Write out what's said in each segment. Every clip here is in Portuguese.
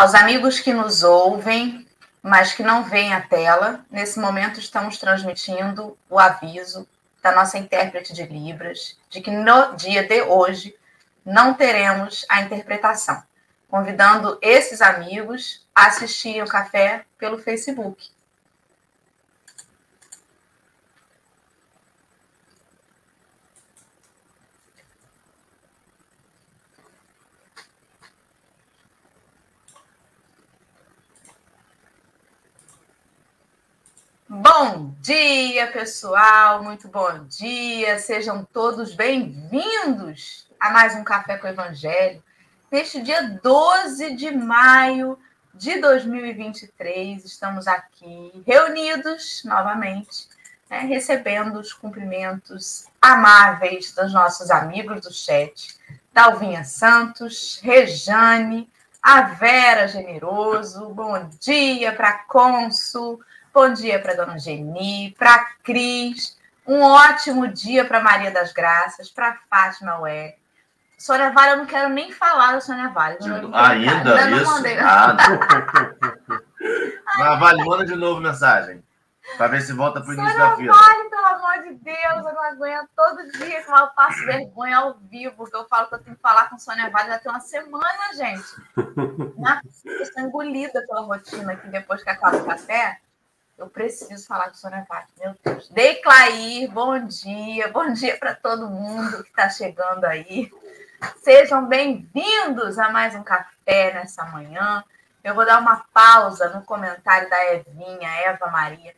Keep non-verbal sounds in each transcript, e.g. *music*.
Aos amigos que nos ouvem, mas que não veem a tela, nesse momento estamos transmitindo o aviso da nossa intérprete de Libras de que no dia de hoje não teremos a interpretação, convidando esses amigos a assistirem o café pelo Facebook. Bom dia, pessoal, muito bom dia, sejam todos bem-vindos a mais um Café com o Evangelho, neste dia 12 de maio de 2023. Estamos aqui reunidos novamente, né, recebendo os cumprimentos amáveis dos nossos amigos do chat, Dalvinha Santos, Rejane, a Vera Generoso, bom dia para Consul. Bom dia para Dona Geni, para Cris. Um ótimo dia para Maria das Graças, para Fátima Ué. Sônia Vale, eu não quero nem falar da Sônia Vale. Ainda, Ainda isso? Nada. Ah, vale, manda de novo mensagem. Para ver se volta para o início da fila. Vale, pelo amor de Deus, eu não aguento. Todo dia que eu passo vergonha ao vivo, porque eu falo que eu tenho que falar com Sônia Vale já tem uma semana, gente. *laughs* Eu estou engolida pela rotina aqui depois que acaba o café. Eu preciso falar Sônia Vale, meu Deus. Declair, bom dia, bom dia para todo mundo que está chegando aí. Sejam bem-vindos a mais um café nessa manhã. Eu vou dar uma pausa no comentário da Evinha, Eva Maria.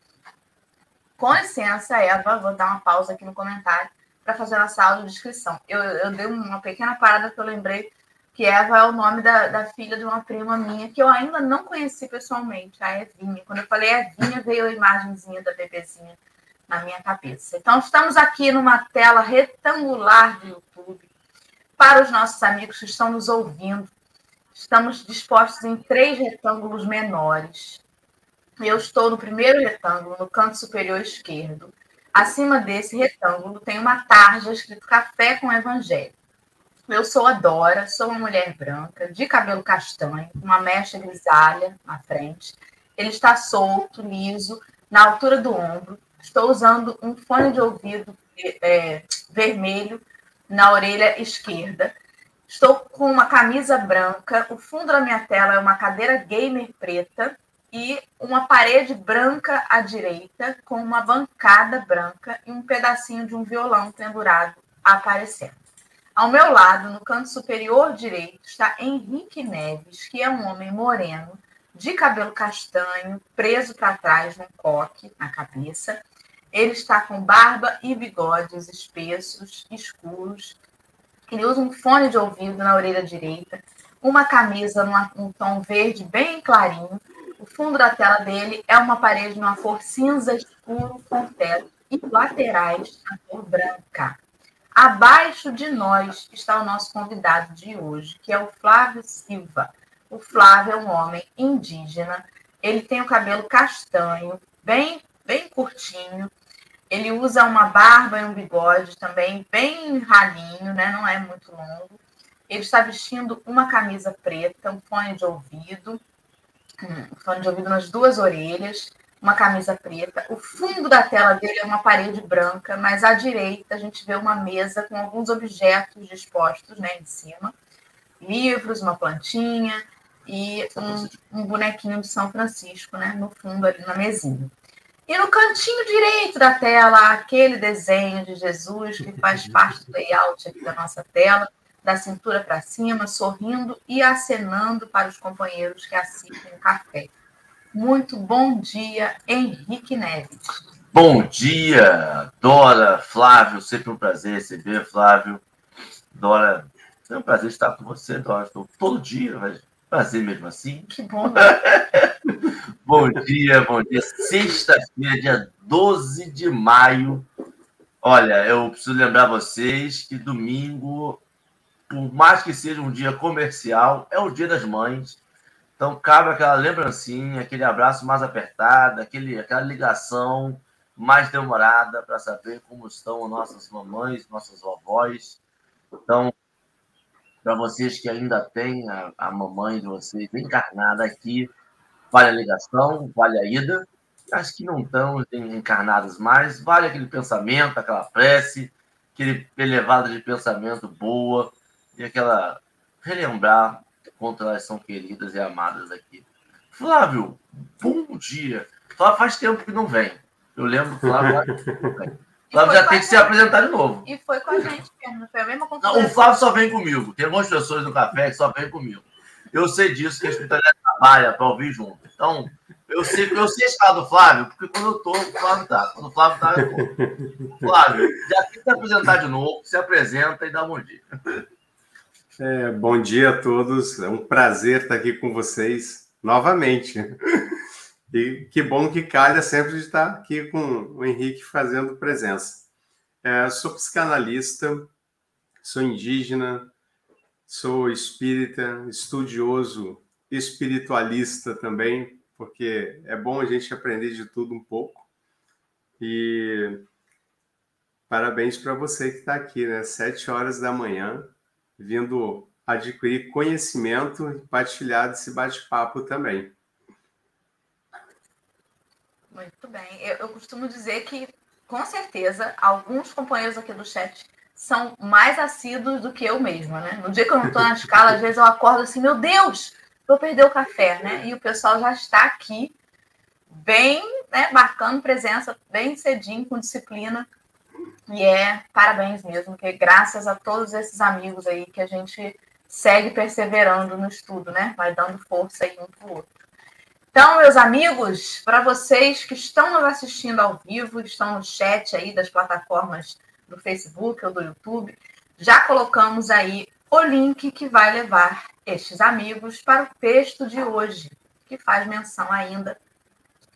Com licença, Eva, vou dar uma pausa aqui no comentário para fazer nossa aula de. Eu, eu dei uma pequena parada que eu lembrei que Eva é o nome da, da, filha de uma prima minha, que eu ainda não conheci pessoalmente, a Evinha. Quando eu falei Evinha, veio a imagenzinha da bebezinha na minha cabeça. Então, estamos aqui numa tela retangular do YouTube. Para os nossos amigos que estão nos ouvindo, estamos dispostos em três retângulos menores. Eu estou no primeiro retângulo, no canto superior esquerdo. Acima desse retângulo tem uma tarja escrito Café com Evangelho. Eu sou a Dora, sou uma mulher branca, de cabelo castanho, uma mecha grisalha na frente. Ele está solto, liso, na altura do ombro. Estou usando um fone de ouvido é, vermelho na orelha esquerda. Estou com uma camisa branca. O fundo da minha tela é uma cadeira gamer preta e uma parede branca à direita, com uma bancada branca e um pedacinho de um violão pendurado aparecendo. Ao meu lado, no canto superior direito, está Henrique Neves, que é um homem moreno, de cabelo castanho, preso para trás num coque na cabeça. Ele está com barba e bigodes espessos, escuros. Ele usa um fone de ouvido na orelha direita, uma camisa num tom verde bem clarinho. O fundo da tela dele é uma parede numa cor cinza escuro com teto e laterais na cor branca. Abaixo de nós está o nosso convidado de hoje, que é o Flávio Silva. O Flávio é um homem indígena. Ele tem o cabelo castanho, bem, bem curtinho. Ele usa uma barba e um bigode também bem ralinho, né? Não é muito longo. Ele está vestindo uma camisa preta, um fone de ouvido, um fone de ouvido nas duas orelhas uma camisa preta. O fundo da tela dele é uma parede branca, mas à direita a gente vê uma mesa com alguns objetos dispostos né, em cima. Livros, uma plantinha e um, um bonequinho de São Francisco né, no fundo ali na mesinha. E no cantinho direito da tela, aquele desenho de Jesus que faz parte do layout aqui da nossa tela, da cintura para cima, sorrindo e acenando para os companheiros que assistem o café. Muito bom dia, Henrique Neves. Bom dia, Dora, Flávio, sempre um prazer receber, Flávio. Dora, é um prazer estar com você, Dora. Estou todo dia, mas prazer mesmo assim. Que bom. Né? *laughs* bom dia, bom dia. Sexta-feira, dia 12 de maio. Olha, eu preciso lembrar vocês que domingo, por mais que seja um dia comercial, é o Dia das Mães. Então, cabe aquela lembrancinha, aquele abraço mais apertado, aquele, aquela ligação mais demorada para saber como estão nossas mamães, nossas vovós. Então, para vocês que ainda têm a, a mamãe de vocês encarnada aqui, vale a ligação, vale a ida. As que não estão encarnadas mais, vale aquele pensamento, aquela prece, aquele elevado de pensamento boa e aquela relembrar quanto elas são queridas e amadas aqui. Flávio, bom dia. Flávio faz tempo que não vem. Eu lembro, Flávio. Flávio já *laughs* tem que se apresentar de novo. E foi com a gente mesmo, foi a mesma Não, o Flávio só vem comigo. Tem algumas pessoas no café que só vem comigo. Eu sei disso, que a espiritualidade trabalha para ouvir junto. Então, eu sei, eu sei escala do Flávio, porque quando eu tô, o Flávio tá. Quando o Flávio tá, eu tô. Flávio, já tem que se apresentar de novo, se apresenta e dá um bom dia. É, bom dia a todos. É um prazer estar aqui com vocês novamente. E que bom que calha sempre de estar aqui com o Henrique fazendo presença. É, sou psicanalista, sou indígena, sou espírita, estudioso, espiritualista também, porque é bom a gente aprender de tudo um pouco. E parabéns para você que está aqui, né? Sete horas da manhã, vindo adquirir conhecimento e partilhar desse bate-papo também. Muito bem. Eu, eu, costumo dizer que, com certeza, alguns companheiros aqui do chat são mais assíduos do que eu mesma, né? No dia que eu não estou na escala, às vezes eu acordo assim, meu Deus, vou perder o café, né? E o pessoal já está aqui, bem, né, marcando presença, bem cedinho, com disciplina. E é parabéns mesmo, porque graças a todos esses amigos aí que a gente segue perseverando no estudo, né? Vai dando força aí um para o outro. Então, meus amigos, para vocês que estão nos assistindo ao vivo, estão no chat aí das plataformas do Facebook ou do YouTube, já colocamos aí o link que vai levar estes amigos para o texto de hoje, que faz menção ainda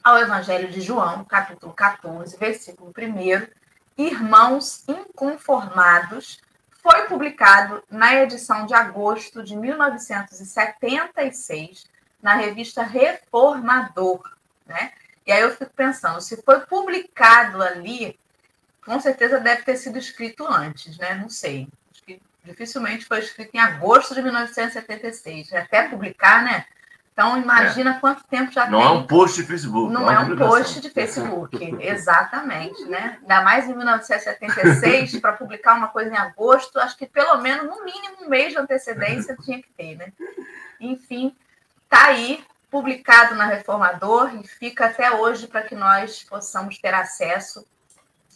ao Evangelho de João, capítulo 14, versículo 1. Irmãos inconformados, foi publicado na edição de agosto de 1976 na revista Reformador, né? E aí eu fico pensando, se foi publicado ali, com certeza deve ter sido escrito antes, né? Não sei. Dificilmente foi escrito em agosto de 1976. Até publicar, né? Então, imagina é. quanto tempo já não tem. Não é um post de Facebook. Não, é, é um post de Facebook, *laughs* exatamente, né? Ainda mais em 1976, para publicar uma coisa em agosto, acho que pelo menos, no mínimo, um mês de antecedência *laughs* tinha que ter, né? Enfim, Está aí, publicado na Reformador, e fica até hoje para que nós possamos ter acesso,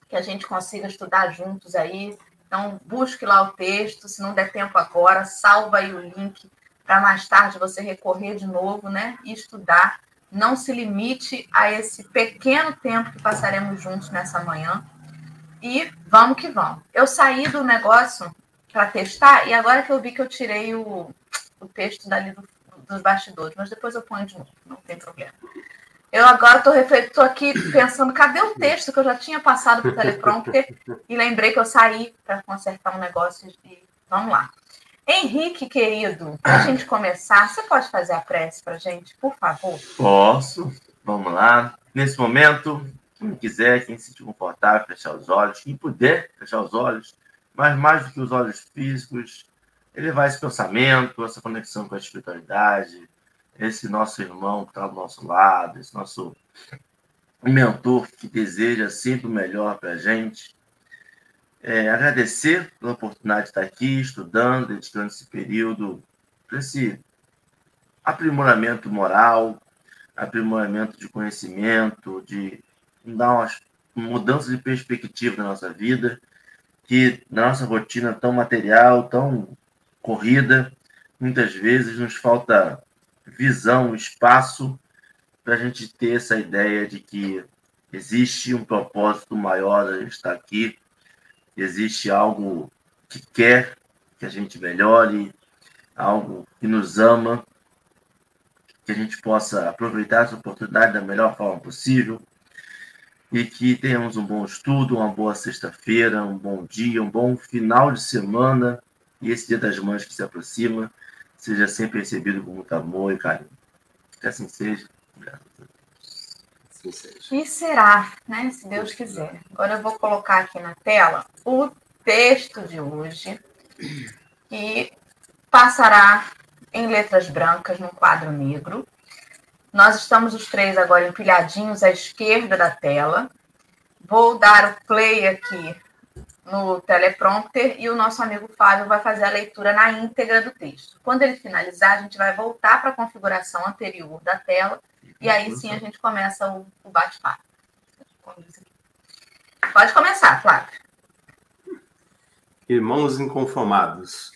que a gente consiga estudar juntos aí. Então, busque lá o texto, se não der tempo agora, salva aí o link para mais tarde você recorrer de novo, né? E estudar. Não se limite a esse pequeno tempo que passaremos juntos nessa manhã. E vamos que vamos. Eu saí do negócio para testar e agora que eu vi que eu tirei o, o texto dali do dos bastidores, mas depois eu ponho de novo, não tem problema. Eu agora estou aqui pensando, cadê o texto que eu já tinha passado para o teleprompter e lembrei que eu saí para consertar um negócio e vamos lá. Henrique, querido, para a gente começar, você pode fazer a prece para gente, por favor? Posso. Vamos lá. Nesse momento, quem quiser, quem se sentir confortável, fechar os olhos, quem puder fechar os olhos, mas mais do que os olhos físicos, elevar esse pensamento, essa conexão com a espiritualidade, esse nosso irmão que está do nosso lado, esse nosso mentor que deseja sempre o melhor para a gente. É, agradecer pela oportunidade de estar aqui, estudando, dedicando esse período para esse aprimoramento moral, aprimoramento de conhecimento, de dar uma mudança de perspectiva na nossa vida, que na nossa rotina tão material, tão corrida, muitas vezes nos falta visão, espaço para a gente ter essa ideia de que existe um propósito maior a gente estar aqui, existe algo que quer que a gente melhore, algo que nos ama, que a gente possa aproveitar essa oportunidade da melhor forma possível e que tenhamos um bom estudo, uma boa sexta-feira, um bom dia, um bom final de semana e esse Dia das Mães que se aproxima seja sempre recebido com muito amor e carinho. Que assim seja. Graças a. Assim seja. E será, né? Se Deus quiser. Agora eu vou colocar aqui na tela o texto de hoje. E passará em letras brancas num quadro negro. Nós estamos os três agora empilhadinhos à esquerda da tela. Vou dar o play aqui no teleprompter e o nosso amigo Fábio vai fazer a leitura na íntegra do texto. Quando ele finalizar, a gente vai voltar para a configuração anterior da tela e aí sim a gente começa o, o bate-papo. Pode começar, Flávio. Irmãos inconformados,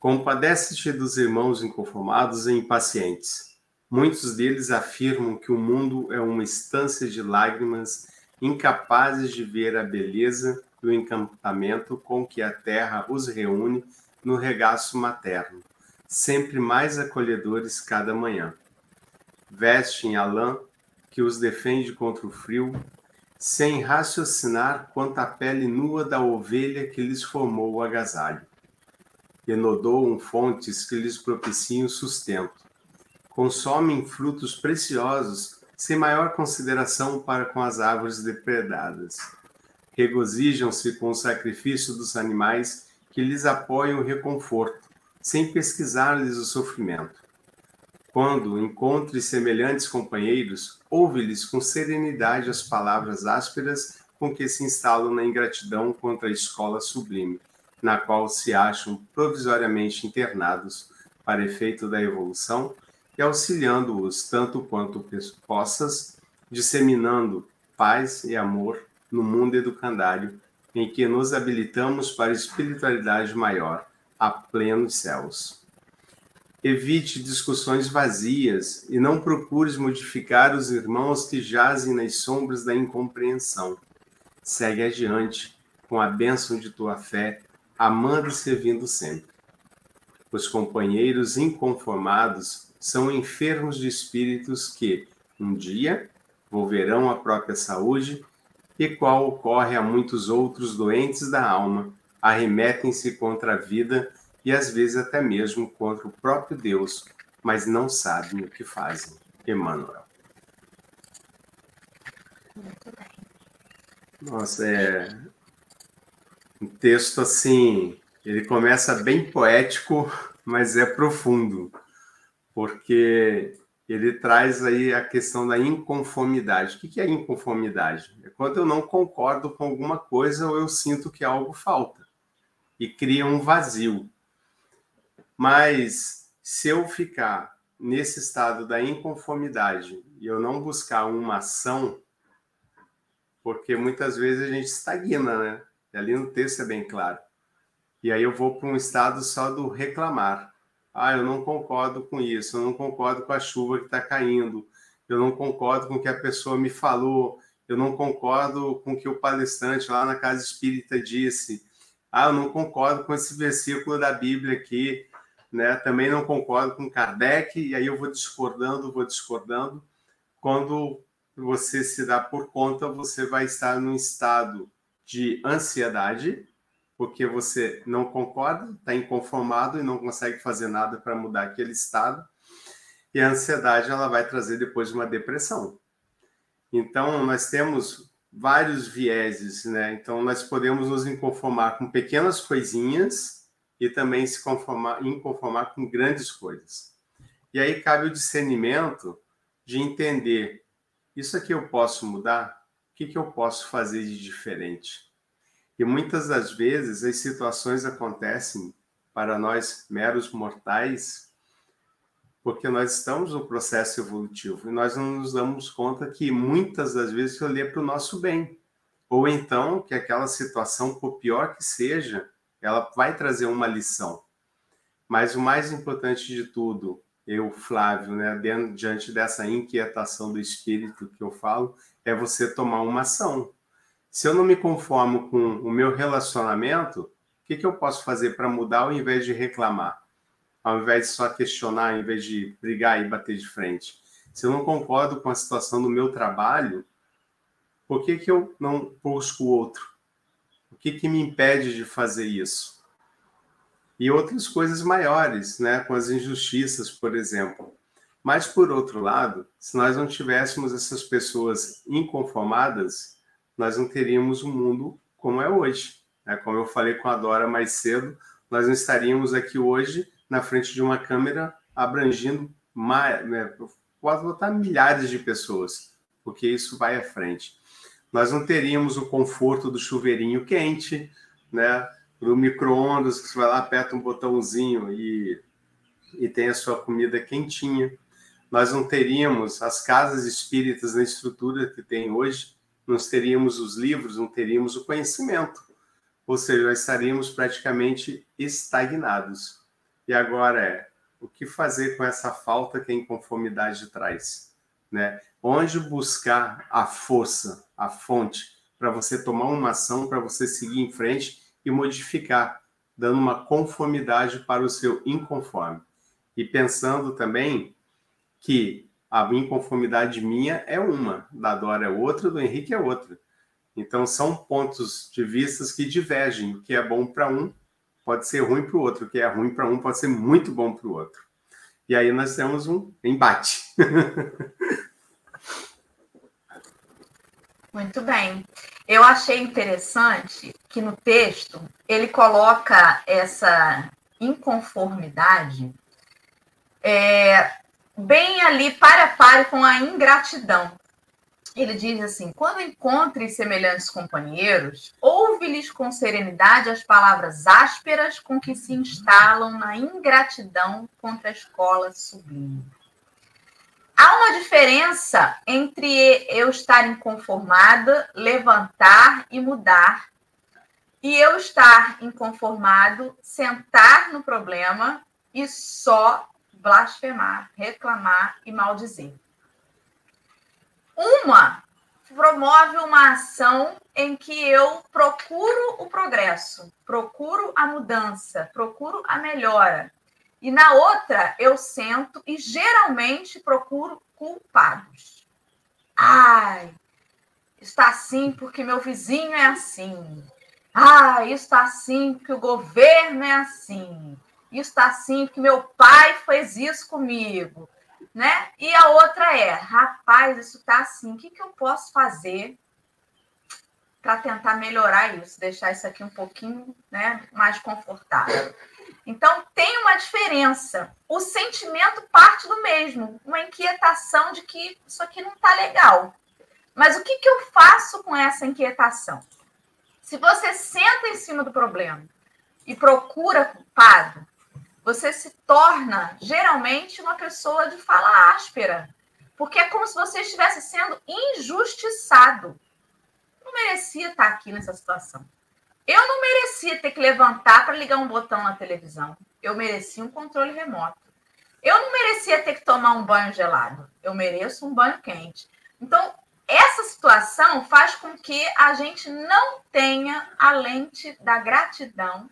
compadece-te dos irmãos inconformados e impacientes. Muitos deles afirmam que o mundo é uma estância de lágrimas, incapazes de ver a beleza do encantamento com que a terra os reúne no regaço materno, sempre mais acolhedores cada manhã. Vestem a lã que os defende contra o frio, sem raciocinar quanto à pele nua da ovelha que lhes formou o agasalho. Enodoam fontes que lhes propiciam sustento. Consomem frutos preciosos sem maior consideração para com as árvores depredadas regozijam-se com o sacrifício dos animais que lhes apoiam o reconforto, sem pesquisar-lhes o sofrimento. Quando encontre semelhantes companheiros, ouve-lhes com serenidade as palavras ásperas com que se instalam na ingratidão contra a escola sublime, na qual se acham provisoriamente internados para efeito da evolução e auxiliando-os tanto quanto possas, disseminando paz e amor no mundo educandário em que nos habilitamos para espiritualidade maior, a plenos céus. Evite discussões vazias e não procures modificar os irmãos que jazem nas sombras da incompreensão. Segue adiante com a bênção de tua fé, amando e servindo sempre. Os companheiros inconformados são enfermos de espíritos que, um dia, volverão à própria saúde e qual ocorre a muitos outros doentes da alma, arremetem-se contra a vida e às vezes até mesmo contra o próprio Deus, mas não sabem o que fazem. Emmanuel. Nossa, é um texto assim, ele começa bem poético, mas é profundo, porque ele traz aí a questão da inconformidade. O que é inconformidade? É quando eu não concordo com alguma coisa ou eu sinto que algo falta e cria um vazio. Mas se eu ficar nesse estado da inconformidade e eu não buscar uma ação, porque muitas vezes a gente estagna, né? E ali no texto é bem claro. E aí eu vou para um estado só do reclamar ah, eu não concordo com isso, eu não concordo com a chuva que está caindo, eu não concordo com o que a pessoa me falou, eu não concordo com o que o palestrante lá na casa espírita disse. Ah, eu não concordo com esse versículo da Bíblia aqui, né? Também não concordo com Kardec, e aí eu vou discordando, vou discordando. Quando você se dá por conta, você vai estar num estado de ansiedade, porque você não concorda, está inconformado e não consegue fazer nada para mudar aquele estado. E a ansiedade ela vai trazer depois uma depressão. Então, nós temos vários vieses, né? Então, nós podemos nos inconformar com pequenas coisinhas e também se conformar, inconformar com grandes coisas. E aí cabe o discernimento de entender: isso aqui eu posso mudar? O que, que eu posso fazer de diferente? E muitas das vezes as situações acontecem para nós meros mortais porque nós estamos no processo evolutivo e nós não nos damos conta que muitas das vezes eu é para o nosso bem. Ou então que aquela situação, por pior que seja, ela vai trazer uma lição. Mas o mais importante de tudo, eu, Flávio, né, diante dessa inquietação do espírito que eu falo, é você tomar uma ação. Se eu não me conformo com o meu relacionamento, o que, que eu posso fazer para mudar ao invés de reclamar? Ao invés de só questionar, ao invés de brigar e bater de frente? Se eu não concordo com a situação do meu trabalho, por que, que eu não busco outro? O que, que me impede de fazer isso? E outras coisas maiores, né? com as injustiças, por exemplo. Mas, por outro lado, se nós não tivéssemos essas pessoas inconformadas, nós não teríamos um mundo como é hoje. Né? Como eu falei com a Dora mais cedo, nós não estaríamos aqui hoje na frente de uma câmera abrangindo mais, né, botar milhares de pessoas, porque isso vai à frente. Nós não teríamos o conforto do chuveirinho quente, né? Do micro-ondas, que você vai lá, aperta um botãozinho e, e tem a sua comida quentinha. Nós não teríamos as casas espíritas na estrutura que tem hoje, nós teríamos os livros, não teríamos o conhecimento. Ou seja, nós estaríamos praticamente estagnados. E agora é o que fazer com essa falta que a inconformidade traz? Né? Onde buscar a força, a fonte, para você tomar uma ação, para você seguir em frente e modificar, dando uma conformidade para o seu inconforme. E pensando também que a inconformidade minha é uma, da Dora é outra, do Henrique é outra. Então, são pontos de vistas que divergem. O que é bom para um pode ser ruim para o outro. O que é ruim para um pode ser muito bom para o outro. E aí nós temos um embate. *laughs* Muito bem. Eu achei interessante que no texto ele coloca essa inconformidade é, bem ali para a par com a ingratidão ele diz assim: quando encontre semelhantes companheiros, ouve-lhes com serenidade as palavras ásperas com que se instalam na ingratidão contra a escola sublime. Há uma diferença entre eu estar inconformada, levantar e mudar, e eu estar inconformado, sentar no problema e só blasfemar, reclamar e maldizer. Uma promove uma ação em que eu procuro o progresso, procuro a mudança, procuro a melhora. E na outra, eu sento e geralmente procuro culpados. Ai, está assim porque meu vizinho é assim. Ah, está assim porque o governo é assim. Está assim porque meu pai fez isso comigo né? E a outra é, rapaz, isso tá assim, o que, que eu posso fazer para tentar melhorar isso, deixar isso aqui um pouquinho né, mais confortável? Então, tem uma diferença. O sentimento parte do mesmo, uma inquietação de que isso aqui não está legal. Mas o que, que eu faço com essa inquietação? Se você senta em cima do problema e procura culpado, você se torna geralmente uma pessoa de fala áspera, porque é como se você estivesse sendo injustiçado. Não merecia estar aqui nessa situação. Eu não merecia ter que levantar para ligar um botão na televisão. Eu merecia um controle remoto. Eu não merecia ter que tomar um banho gelado. Eu mereço um banho quente. Então, essa situação faz com que a gente não tenha a lente da gratidão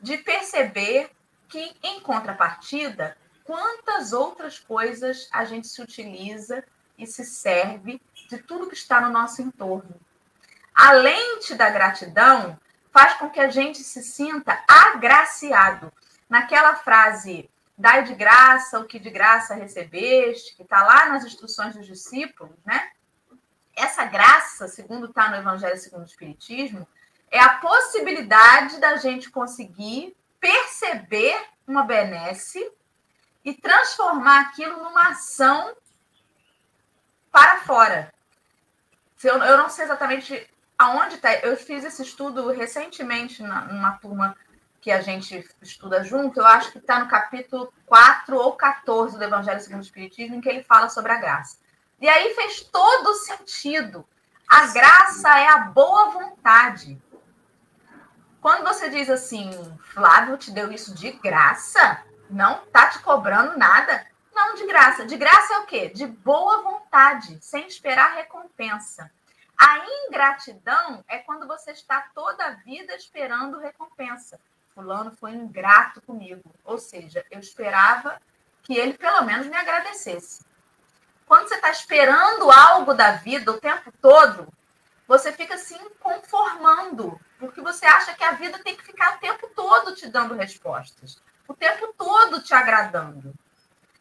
de perceber que, em contrapartida, quantas outras coisas a gente se utiliza e se serve de tudo que está no nosso entorno. A lente da gratidão faz com que a gente se sinta agraciado. Naquela frase, dai de graça o que de graça recebeste, que está lá nas instruções dos discípulos, né? Essa graça, segundo está no Evangelho segundo o Espiritismo, é a possibilidade da gente conseguir perceber uma benesse e transformar aquilo numa ação para fora. Eu, eu não sei exatamente aonde está. Eu fiz esse estudo recentemente na, numa turma que a gente estuda junto. Eu acho que está no capítulo 4 ou 14 do Evangelho segundo o Espiritismo, em que ele fala sobre a graça. E aí fez todo sentido. A graça é a boa vontade. Quando você diz assim, Flávio te deu isso de graça, não tá te cobrando nada. Não de graça. De graça é o quê? De boa vontade, sem esperar recompensa. A ingratidão é quando você está toda a vida esperando recompensa. Fulano foi ingrato comigo. Ou seja, eu esperava que ele pelo menos me agradecesse. Quando você está esperando algo da vida o tempo todo, você fica se conformando, porque você acha que a vida tem que ficar o tempo todo te dando respostas, o tempo todo te agradando.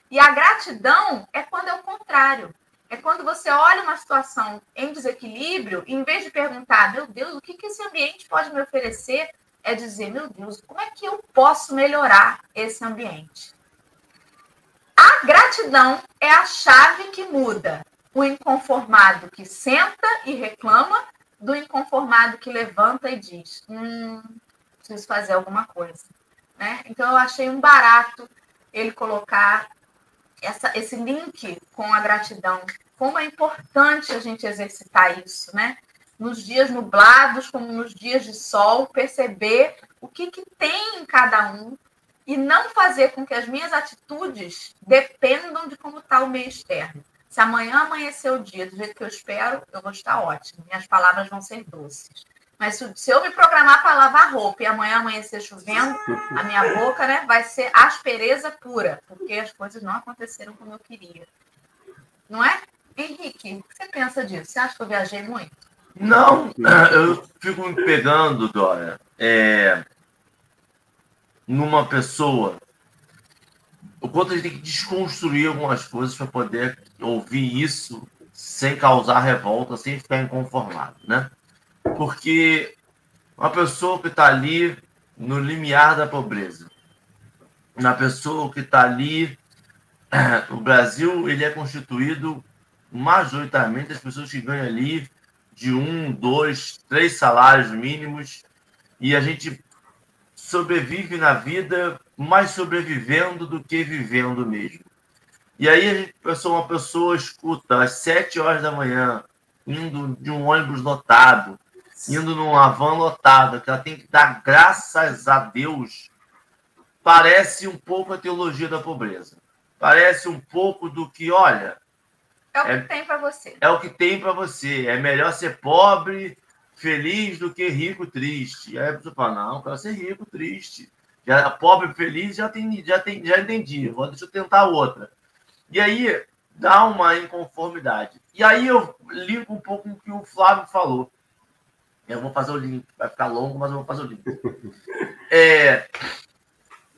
E a gratidão é quando é o contrário. É quando você olha uma situação em desequilíbrio e, em vez de perguntar, meu Deus, o que, que esse ambiente pode me oferecer? é dizer, meu Deus, como é que eu posso melhorar esse ambiente? A gratidão é a chave que muda o inconformado que senta e reclama do inconformado que levanta e diz: hum, preciso fazer alguma coisa. Né? Então, eu achei um barato ele colocar essa, esse link com a gratidão. Como é importante a gente exercitar isso, né? Nos dias nublados, como nos dias de sol, perceber o que, que tem em cada um e não fazer com que as minhas atitudes dependam de como está o meio externo. Se amanhã amanhecer o dia do jeito que eu espero, eu vou estar ótimo. Minhas palavras vão ser doces. Mas se eu me programar para lavar roupa e amanhã amanhecer chovendo, a minha boca né, vai ser aspereza pura, porque as coisas não aconteceram como eu queria. Não é? Henrique, o que você pensa disso? Você acha que eu viajei muito? Não, *clears throat* eu fico me pegando, Dora, é, numa pessoa o quanto a gente tem que desconstruir algumas coisas para poder ouvir isso sem causar revolta, sem ficar inconformado, né? Porque uma pessoa que está ali no limiar da pobreza, uma pessoa que está ali, o Brasil ele é constituído majoritariamente das pessoas que ganham ali de um, dois, três salários mínimos e a gente sobrevive na vida mais sobrevivendo do que vivendo mesmo. E aí a pessoa, uma pessoa escuta às sete horas da manhã, indo de um ônibus lotado, indo numa van lotada, que ela tem que dar graças a Deus, parece um pouco a teologia da pobreza. Parece um pouco do que, olha. É o que é, tem para você. É o que tem para você. É melhor ser pobre, feliz, do que rico, triste. Aí a pessoa fala: não, eu quero ser rico, triste. Já, pobre, feliz, já, tem, já, tem, já entendi. Vou, deixa eu tentar outra. E aí dá uma inconformidade. E aí eu ligo um pouco com o que o Flávio falou. Eu vou fazer o link, vai ficar longo, mas eu vou fazer o link. *laughs* É,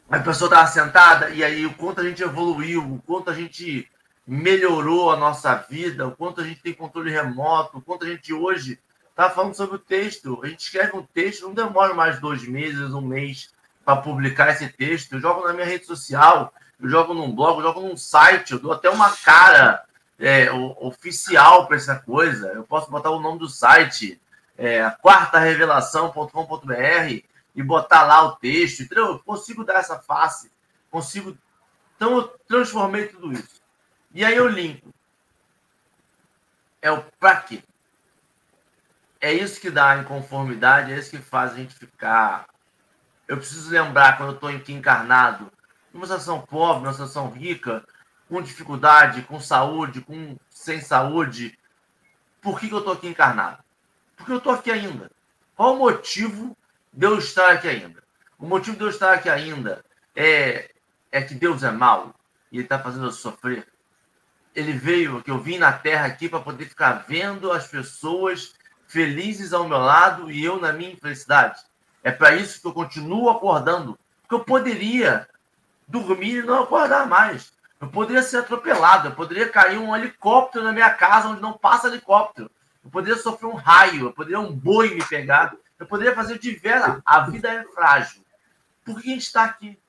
a pessoa estava sentada e aí o quanto a gente evoluiu, o quanto a gente melhorou a nossa vida, o quanto a gente tem controle remoto, o quanto a gente hoje está falando sobre o texto. A gente escreve um texto, não demora mais dois meses, um mês para publicar esse texto. Eu jogo na minha rede social, eu jogo num blog, eu jogo num site, eu dou até uma cara é, oficial para essa coisa. Eu posso botar o nome do site, é, quartarevelação.com.br e botar lá o texto. Eu consigo dar essa face, consigo. Então eu transformei tudo isso. E aí eu limpo. É o para quê? É isso que dá a inconformidade, é isso que faz a gente ficar eu preciso lembrar, quando eu estou aqui encarnado, numa situação pobre, numa situação rica, com dificuldade, com saúde, com sem saúde, por que, que eu estou aqui encarnado? Porque eu estou aqui ainda. Qual o motivo de eu estar aqui ainda? O motivo de eu estar aqui ainda é, é que Deus é mau e Ele está fazendo eu sofrer. Ele veio, que eu vim na Terra aqui para poder ficar vendo as pessoas felizes ao meu lado e eu na minha infelicidade. É para isso que eu continuo acordando. Porque eu poderia dormir e não acordar mais. Eu poderia ser atropelado, eu poderia cair um helicóptero na minha casa onde não passa helicóptero. Eu poderia sofrer um raio, eu poderia um boi me pegar. Eu poderia fazer o que tiver. A vida é frágil. Por que a gente está aqui?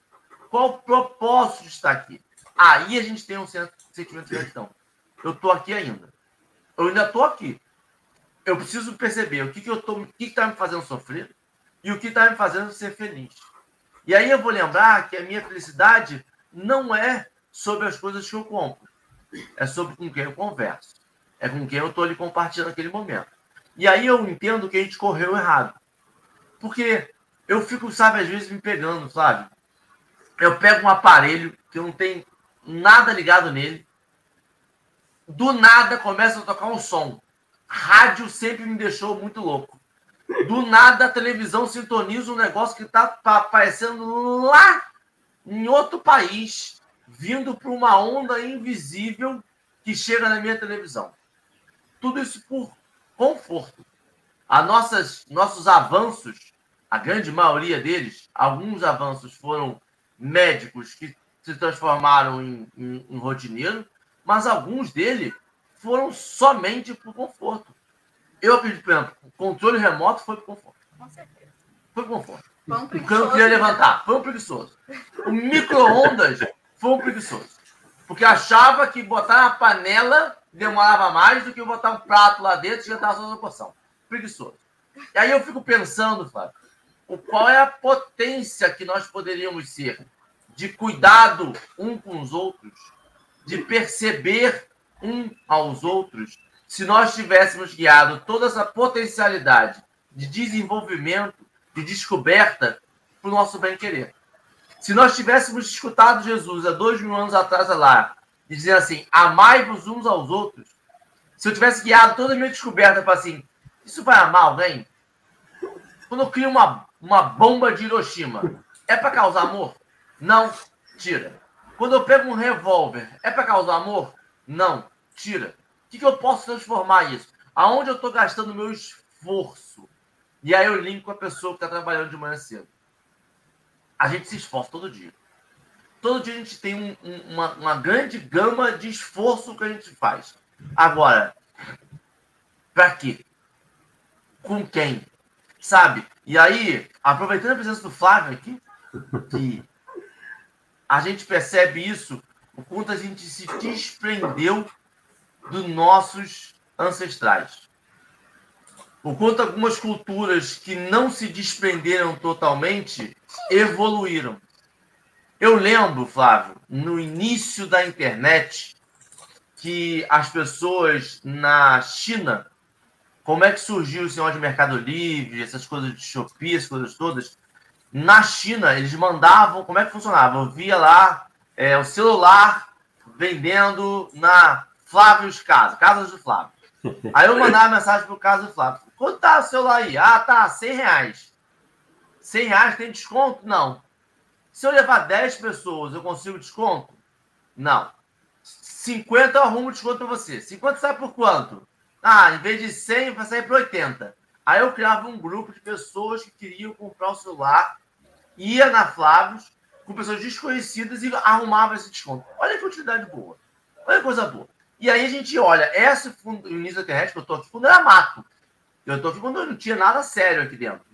Qual o propósito de estar aqui? Aí a gente tem um sentimento de gratidão. Eu estou aqui ainda. Eu ainda estou aqui. Eu preciso perceber o que, que eu tô, o que está me fazendo sofrer, e o que está me fazendo ser feliz. E aí eu vou lembrar que a minha felicidade não é sobre as coisas que eu compro, é sobre com quem eu converso, é com quem eu estou ali compartilhando naquele momento. E aí eu entendo que a gente correu errado. Porque eu fico, sabe, às vezes me pegando, sabe? Eu pego um aparelho que não tem nada ligado nele, do nada começa a tocar um som. Rádio sempre me deixou muito louco. Do nada a televisão sintoniza um negócio que está aparecendo lá em outro país, vindo por uma onda invisível que chega na minha televisão. Tudo isso por conforto. A nossas, nossos avanços, a grande maioria deles, alguns avanços foram médicos que se transformaram em, em, em rotineiro, mas alguns deles foram somente por conforto. Eu acredito, por exemplo, o controle remoto foi por conforto. Com certeza. Foi por conforto. Foi um não preguiçoso, queria né? levantar. Foi um preguiçoso. O micro-ondas foi um preguiçoso. Porque achava que botar na panela demorava mais do que botar um prato lá dentro e já estava só uma porção. Preguiçoso. E aí eu fico pensando, Flávio, o qual é a potência que nós poderíamos ser de cuidado um com os outros, de perceber um aos outros, se nós tivéssemos guiado toda essa potencialidade de desenvolvimento, de descoberta para o nosso bem-querer. Se nós tivéssemos escutado Jesus há dois mil anos atrás lá, dizer assim, amai-vos uns aos outros, se eu tivesse guiado toda a minha descoberta para assim, isso vai amar alguém? Quando eu crio uma, uma bomba de Hiroshima, é para causar amor? Não, tira. Quando eu pego um revólver, é para causar amor? Não, tira. O que, que eu posso transformar isso? Aonde eu estou gastando meu esforço? E aí eu linko com a pessoa que está trabalhando de manhã cedo. A gente se esforça todo dia. Todo dia a gente tem um- um- uma, uma grande gama de esforço que a gente faz. Agora, para quê? Com quem? Sabe? E aí, aproveitando a presença do Flávio aqui, que a gente percebe isso, o quanto a gente se desprendeu dos nossos ancestrais. O quanto algumas culturas que não se desprenderam totalmente evoluíram. Eu lembro, Flávio, no início da internet, que as pessoas na China, como é que surgiu esse negócio de Mercado Livre, essas coisas de Shopee, essas coisas todas, na China, eles mandavam, como é que funcionava? Eu via lá é, o celular vendendo na Flávio's Casa, Casas do Flávio. Aí eu mandava mensagem pro Casa do Flávio. Quanto tá o celular aí? Ah, tá, 100 reais. 100 reais tem desconto? Não. Se eu levar 10 pessoas, eu consigo desconto? Não. 50 eu arrumo desconto para você. 50 sai por quanto? Ah, em vez de 100, vai sair por 80. Aí eu criava um grupo de pessoas que queriam comprar o celular, ia na Flávios, com pessoas desconhecidas e arrumava esse desconto. Olha que utilidade boa. Olha que coisa boa. E aí a gente olha, esse fundo, início internet que eu tô aqui, fundo era mato. Eu tô aqui quando não tinha nada sério aqui dentro.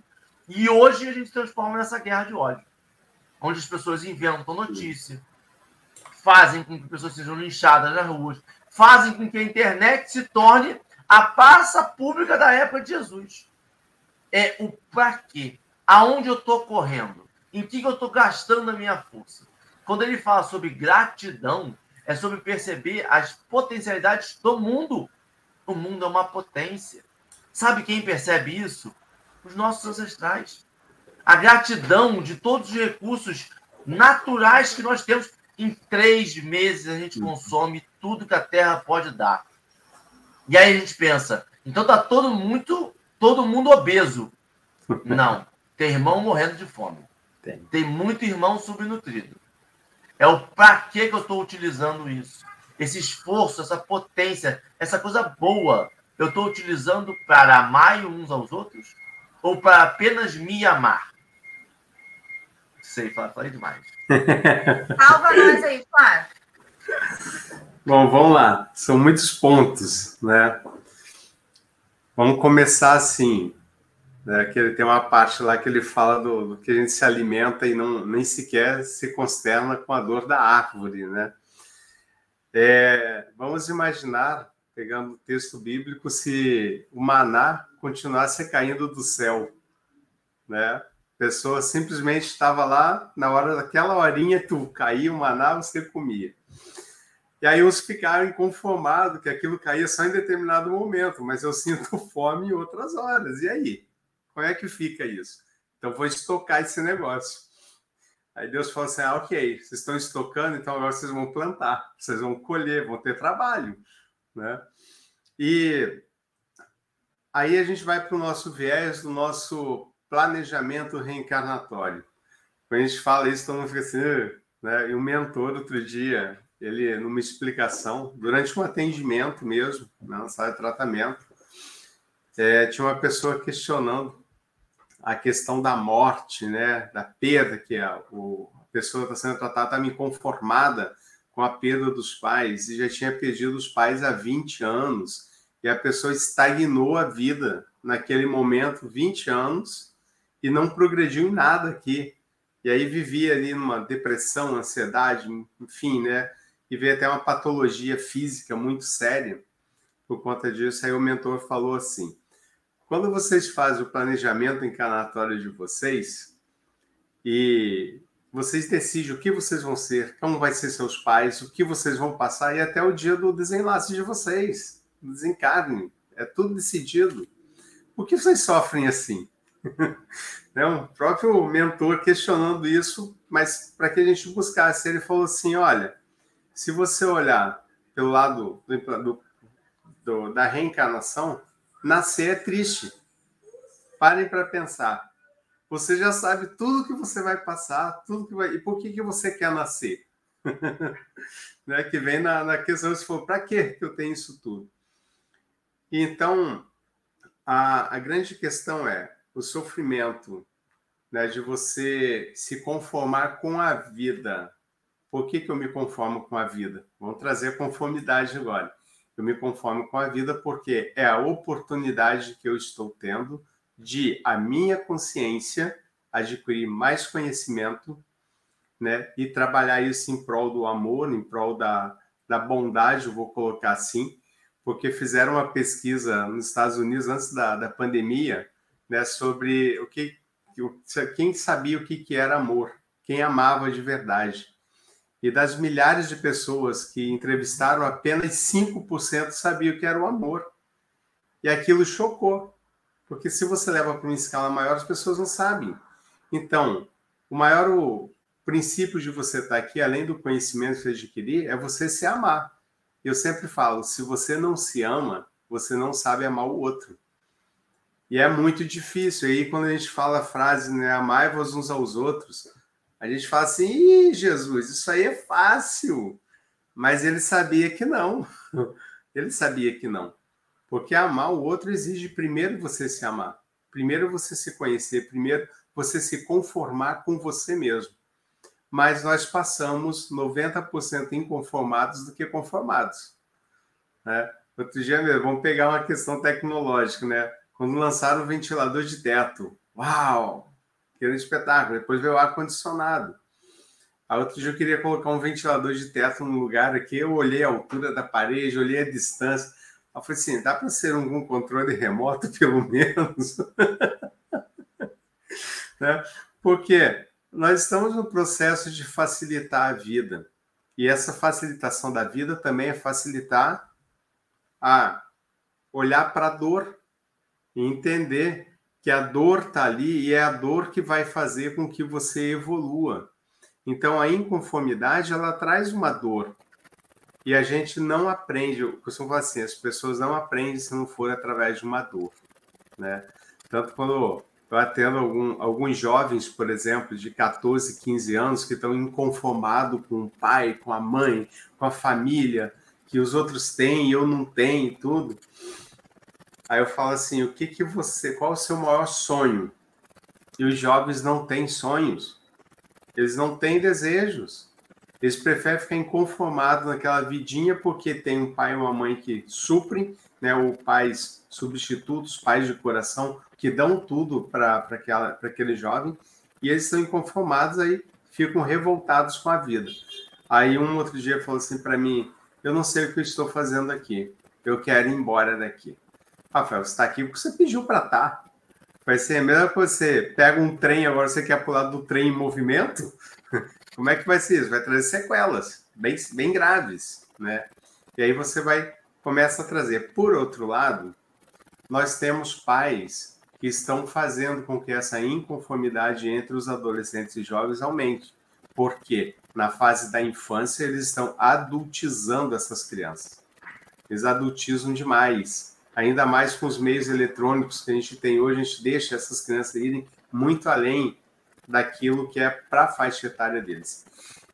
E hoje a gente transforma nessa guerra de ódio. Onde as pessoas inventam notícia, fazem com que pessoas sejam linchadas nas ruas, fazem com que a internet se torne a praça pública da época de Jesus. É o para quê? Aonde eu estou correndo? Em que, que eu estou gastando a minha força? Quando ele fala sobre gratidão, é sobre perceber as potencialidades do mundo. O mundo é uma potência. Sabe quem percebe isso? Os nossos ancestrais. A gratidão de todos os recursos naturais que nós temos. Em três meses a gente consome tudo que a Terra pode dar. E aí a gente pensa, então tá todo muito, todo mundo obeso. *laughs* Não, tem irmão morrendo de fome. Tem. Tem muito irmão subnutrido. É o para que que eu estou utilizando isso? Esse esforço, essa potência, essa coisa boa, eu estou utilizando para amar uns aos outros ou para apenas me amar? Sei, falei demais. *laughs* Salva nós aí, Flávio. Bom, vamos lá. São muitos pontos, né? Vamos começar assim. Né? Que ele tem uma parte lá que ele fala do, do que a gente se alimenta e não nem sequer se consterna com a dor da árvore, né? É, vamos imaginar, pegando o texto bíblico, se o maná continuasse caindo do céu, né? A pessoa simplesmente estava lá, na hora daquela horinha, tu caía o maná, você comia. E aí uns ficaram inconformados que aquilo caía só em determinado momento, mas eu *laughs* sinto fome em outras horas. E aí? Como é que fica isso? Então vou estocar esse negócio. Aí Deus falou assim: ah, ok, vocês estão estocando, então agora vocês vão plantar, vocês vão colher, vão ter trabalho. Né? E aí a gente vai para o nosso viés do nosso planejamento reencarnatório. Quando a gente fala isso, todo mundo fica assim, né? E o mentor, outro dia, ele, numa explicação, durante um atendimento mesmo, na sala de tratamento, é, tinha uma pessoa questionando a questão da morte, né, da perda que a, o, a pessoa está sendo tratada, estava inconformada com a perda dos pais e já tinha perdido os pais há 20 anos e a pessoa estagnou a vida naquele momento, 20 anos, e não progrediu em nada aqui. E aí vivia ali numa depressão, ansiedade, enfim, né? E veio até uma patologia física muito séria por conta disso. Aí o mentor falou assim: quando vocês fazem o planejamento encarnatório de vocês e vocês decidem o que vocês vão ser, como vai ser seus pais, o que vocês vão passar e até o dia do desenlace de vocês, do desencarne, é tudo decidido. Por que vocês sofrem assim? né? *laughs* O próprio mentor questionando isso, mas para que a gente buscasse, ele falou assim: olha, se você olhar pelo lado do, do, da reencarnação, nascer é triste. Parem para pensar. Você já sabe tudo que você vai passar, tudo que vai. E por que, que você quer nascer? *laughs* né? Que vem na, na questão se for para que eu tenho isso tudo? Então, a, a grande questão é o sofrimento né, de você se conformar com a vida. Por que, que eu me conformo com a vida? Vamos trazer a conformidade agora. Eu me conformo com a vida porque é a oportunidade que eu estou tendo de a minha consciência adquirir mais conhecimento né, e trabalhar isso em prol do amor, em prol da, da bondade, eu vou colocar assim, porque fizeram uma pesquisa nos Estados Unidos antes da, da pandemia né, sobre o que quem sabia o que, que era amor, quem amava de verdade. E das milhares de pessoas que entrevistaram, apenas 5% sabiam que era o amor. E aquilo chocou, porque se você leva para uma escala maior, as pessoas não sabem. Então, o maior princípio de você estar aqui, além do conhecimento que você adquirir, é você se amar. Eu sempre falo, se você não se ama, você não sabe amar o outro. E é muito difícil. Aí, quando a gente fala a frase, né, amai-vos uns aos outros, a gente fala assim, Ih, Jesus, isso aí é fácil. Mas ele sabia que não. *laughs* Ele sabia que não. Porque amar o outro exige primeiro você se amar, primeiro você se conhecer, primeiro você se conformar com você mesmo. Mas nós passamos 90% inconformados do que conformados. Né? Outro dia mesmo, vamos pegar uma questão tecnológica, né? Quando lançaram o ventilador de teto. Uau! Era um espetáculo. Depois veio o ar-condicionado. A outro dia eu queria colocar um ventilador de teto num lugar aqui. Eu olhei a altura da parede, olhei a distância. Eu falei assim: dá para ser algum controle remoto, *laughs* pelo menos? *laughs* né? Porque nós estamos no processo de facilitar a vida. E essa facilitação da vida também é facilitar a olhar para a dor e entender que a dor está ali e é a dor que vai fazer com que você evolua. Então, a inconformidade, ela traz uma dor. E a gente não aprende, eu costumo falar assim, as pessoas não aprendem se não for através de uma dor, né? Tanto quando eu atendo algum, alguns jovens, por exemplo, de 14, 15 anos, que estão inconformados com o pai, com a mãe, com a família, que os outros têm e eu não tenho e tudo. Aí eu falo assim, o que que você, qual o seu maior sonho? E os jovens não têm sonhos. Eles não têm desejos. Eles preferem ficar inconformados naquela vidinha porque tem um pai e uma mãe que suprem, né, ou pais substitutos, pais de coração, que dão tudo para aquele jovem, e eles estão inconformados aí, ficam revoltados com a vida. Aí um outro dia falou assim para mim, eu não sei o que eu estou fazendo aqui, eu quero ir embora daqui. Rafael, você está aqui porque você pediu para estar. Tá. Vai ser melhor que você pega um trem, agora você quer pular do trem em movimento? *laughs* Como é que vai ser isso? Vai trazer sequelas bem, bem graves, né? E aí você vai começa a trazer. Por outro lado, nós temos pais que estão fazendo com que essa inconformidade entre os adolescentes e jovens aumente. Porque na fase da infância eles estão adultizando essas crianças. Eles adultizam demais ainda mais com os meios eletrônicos que a gente tem hoje, a gente deixa essas crianças irem muito além daquilo que é para a faixa etária deles.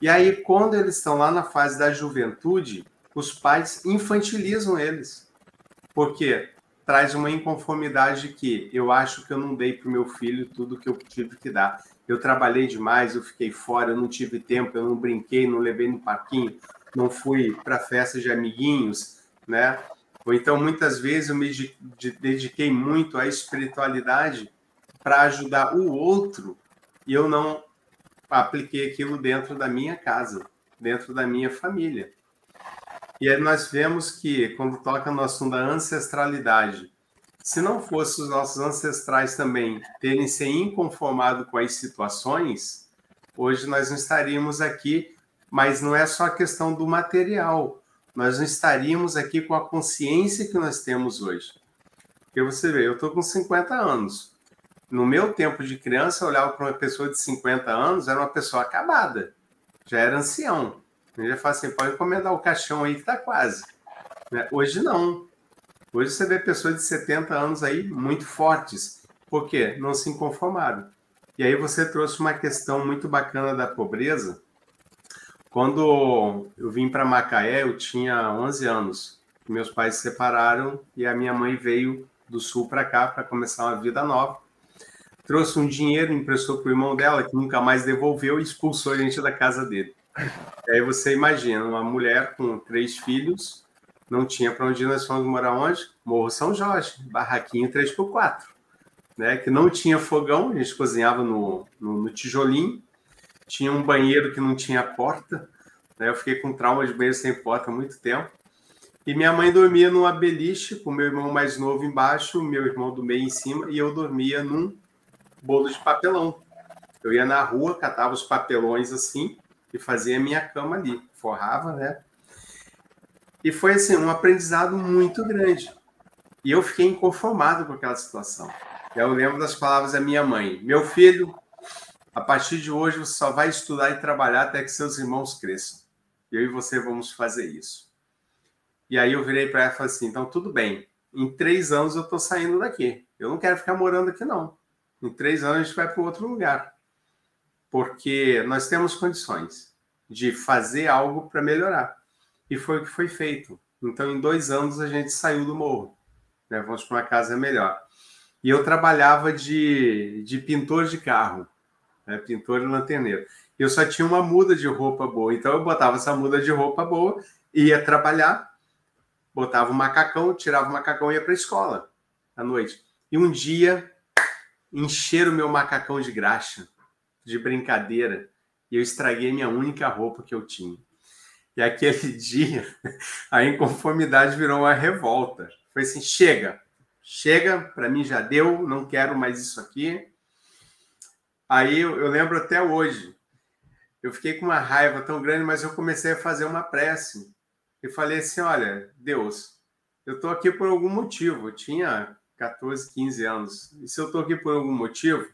E aí, quando eles estão lá na fase da juventude, os pais infantilizam eles. Porque traz uma inconformidade que eu acho que eu não dei para o meu filho tudo que eu tive que dar. Eu trabalhei demais, eu fiquei fora, eu não tive tempo, eu não brinquei, não levei no parquinho, não fui para festa de amiguinhos, né? Ou então, muitas vezes, eu me dediquei muito à espiritualidade para ajudar o outro e eu não apliquei aquilo dentro da minha casa, dentro da minha família. E aí nós vemos que, quando toca no assunto da ancestralidade, se não fosse os nossos ancestrais também terem se inconformado com as situações, hoje nós não estaríamos aqui, mas não é só a questão do material, nós não estaríamos aqui com a consciência que nós temos hoje. Porque você vê, eu estou com 50 anos. No meu tempo de criança, eu olhava para uma pessoa de 50 anos, era uma pessoa acabada, já era ancião. Eu já fala assim: pode encomendar o caixão aí que está quase. Né? Hoje não. Hoje você vê pessoas de 70 anos aí muito fortes. Por quê? Não se conformaram. E aí você trouxe uma questão muito bacana da pobreza. Quando eu vim para Macaé, eu tinha 11 anos. Meus pais se separaram e a minha mãe veio do sul para cá para começar uma vida nova trouxe um dinheiro, emprestou para o irmão dela, que nunca mais devolveu e expulsou a gente da casa dele. Aí você imagina, uma mulher com três filhos, não tinha para onde ir, nós fomos morar onde? Morro São Jorge, barraquinho 3x4, né? que não tinha fogão, a gente cozinhava no, no, no tijolinho, tinha um banheiro que não tinha porta, né? eu fiquei com trauma de banheiro sem porta há muito tempo, e minha mãe dormia numa beliche, com meu irmão mais novo embaixo, meu irmão do meio em cima, e eu dormia num bolo de papelão. Eu ia na rua, catava os papelões assim e fazia a minha cama ali, forrava, né? E foi assim, um aprendizado muito grande. E eu fiquei inconformado com aquela situação. Eu lembro das palavras da minha mãe: Meu filho, a partir de hoje você só vai estudar e trabalhar até que seus irmãos cresçam. Eu e você vamos fazer isso. E aí eu virei para ela e falei assim: Então tudo bem, em três anos eu estou saindo daqui. Eu não quero ficar morando aqui, não. Em três anos a gente vai para outro lugar. Porque nós temos condições de fazer algo para melhorar. E foi o que foi feito. Então, em dois anos, a gente saiu do morro. Né? Vamos para uma casa melhor. E eu trabalhava de, de pintor de carro, né? pintor e lanterneiro. Eu só tinha uma muda de roupa boa. Então, eu botava essa muda de roupa boa, ia trabalhar, botava o macacão, tirava o macacão e ia para a escola à noite. E um dia encher o meu macacão de graxa, de brincadeira, e eu estraguei minha única roupa que eu tinha. E aquele *laughs* dia, a inconformidade virou uma revolta. Foi assim: chega, chega, para mim já deu, não quero mais isso aqui. Aí eu, eu lembro até hoje, eu fiquei com uma raiva tão grande, mas eu comecei a fazer uma prece. E falei assim: olha, Deus, eu estou aqui por algum motivo. Eu tinha 14, 15 anos. E se eu estou aqui por algum motivo,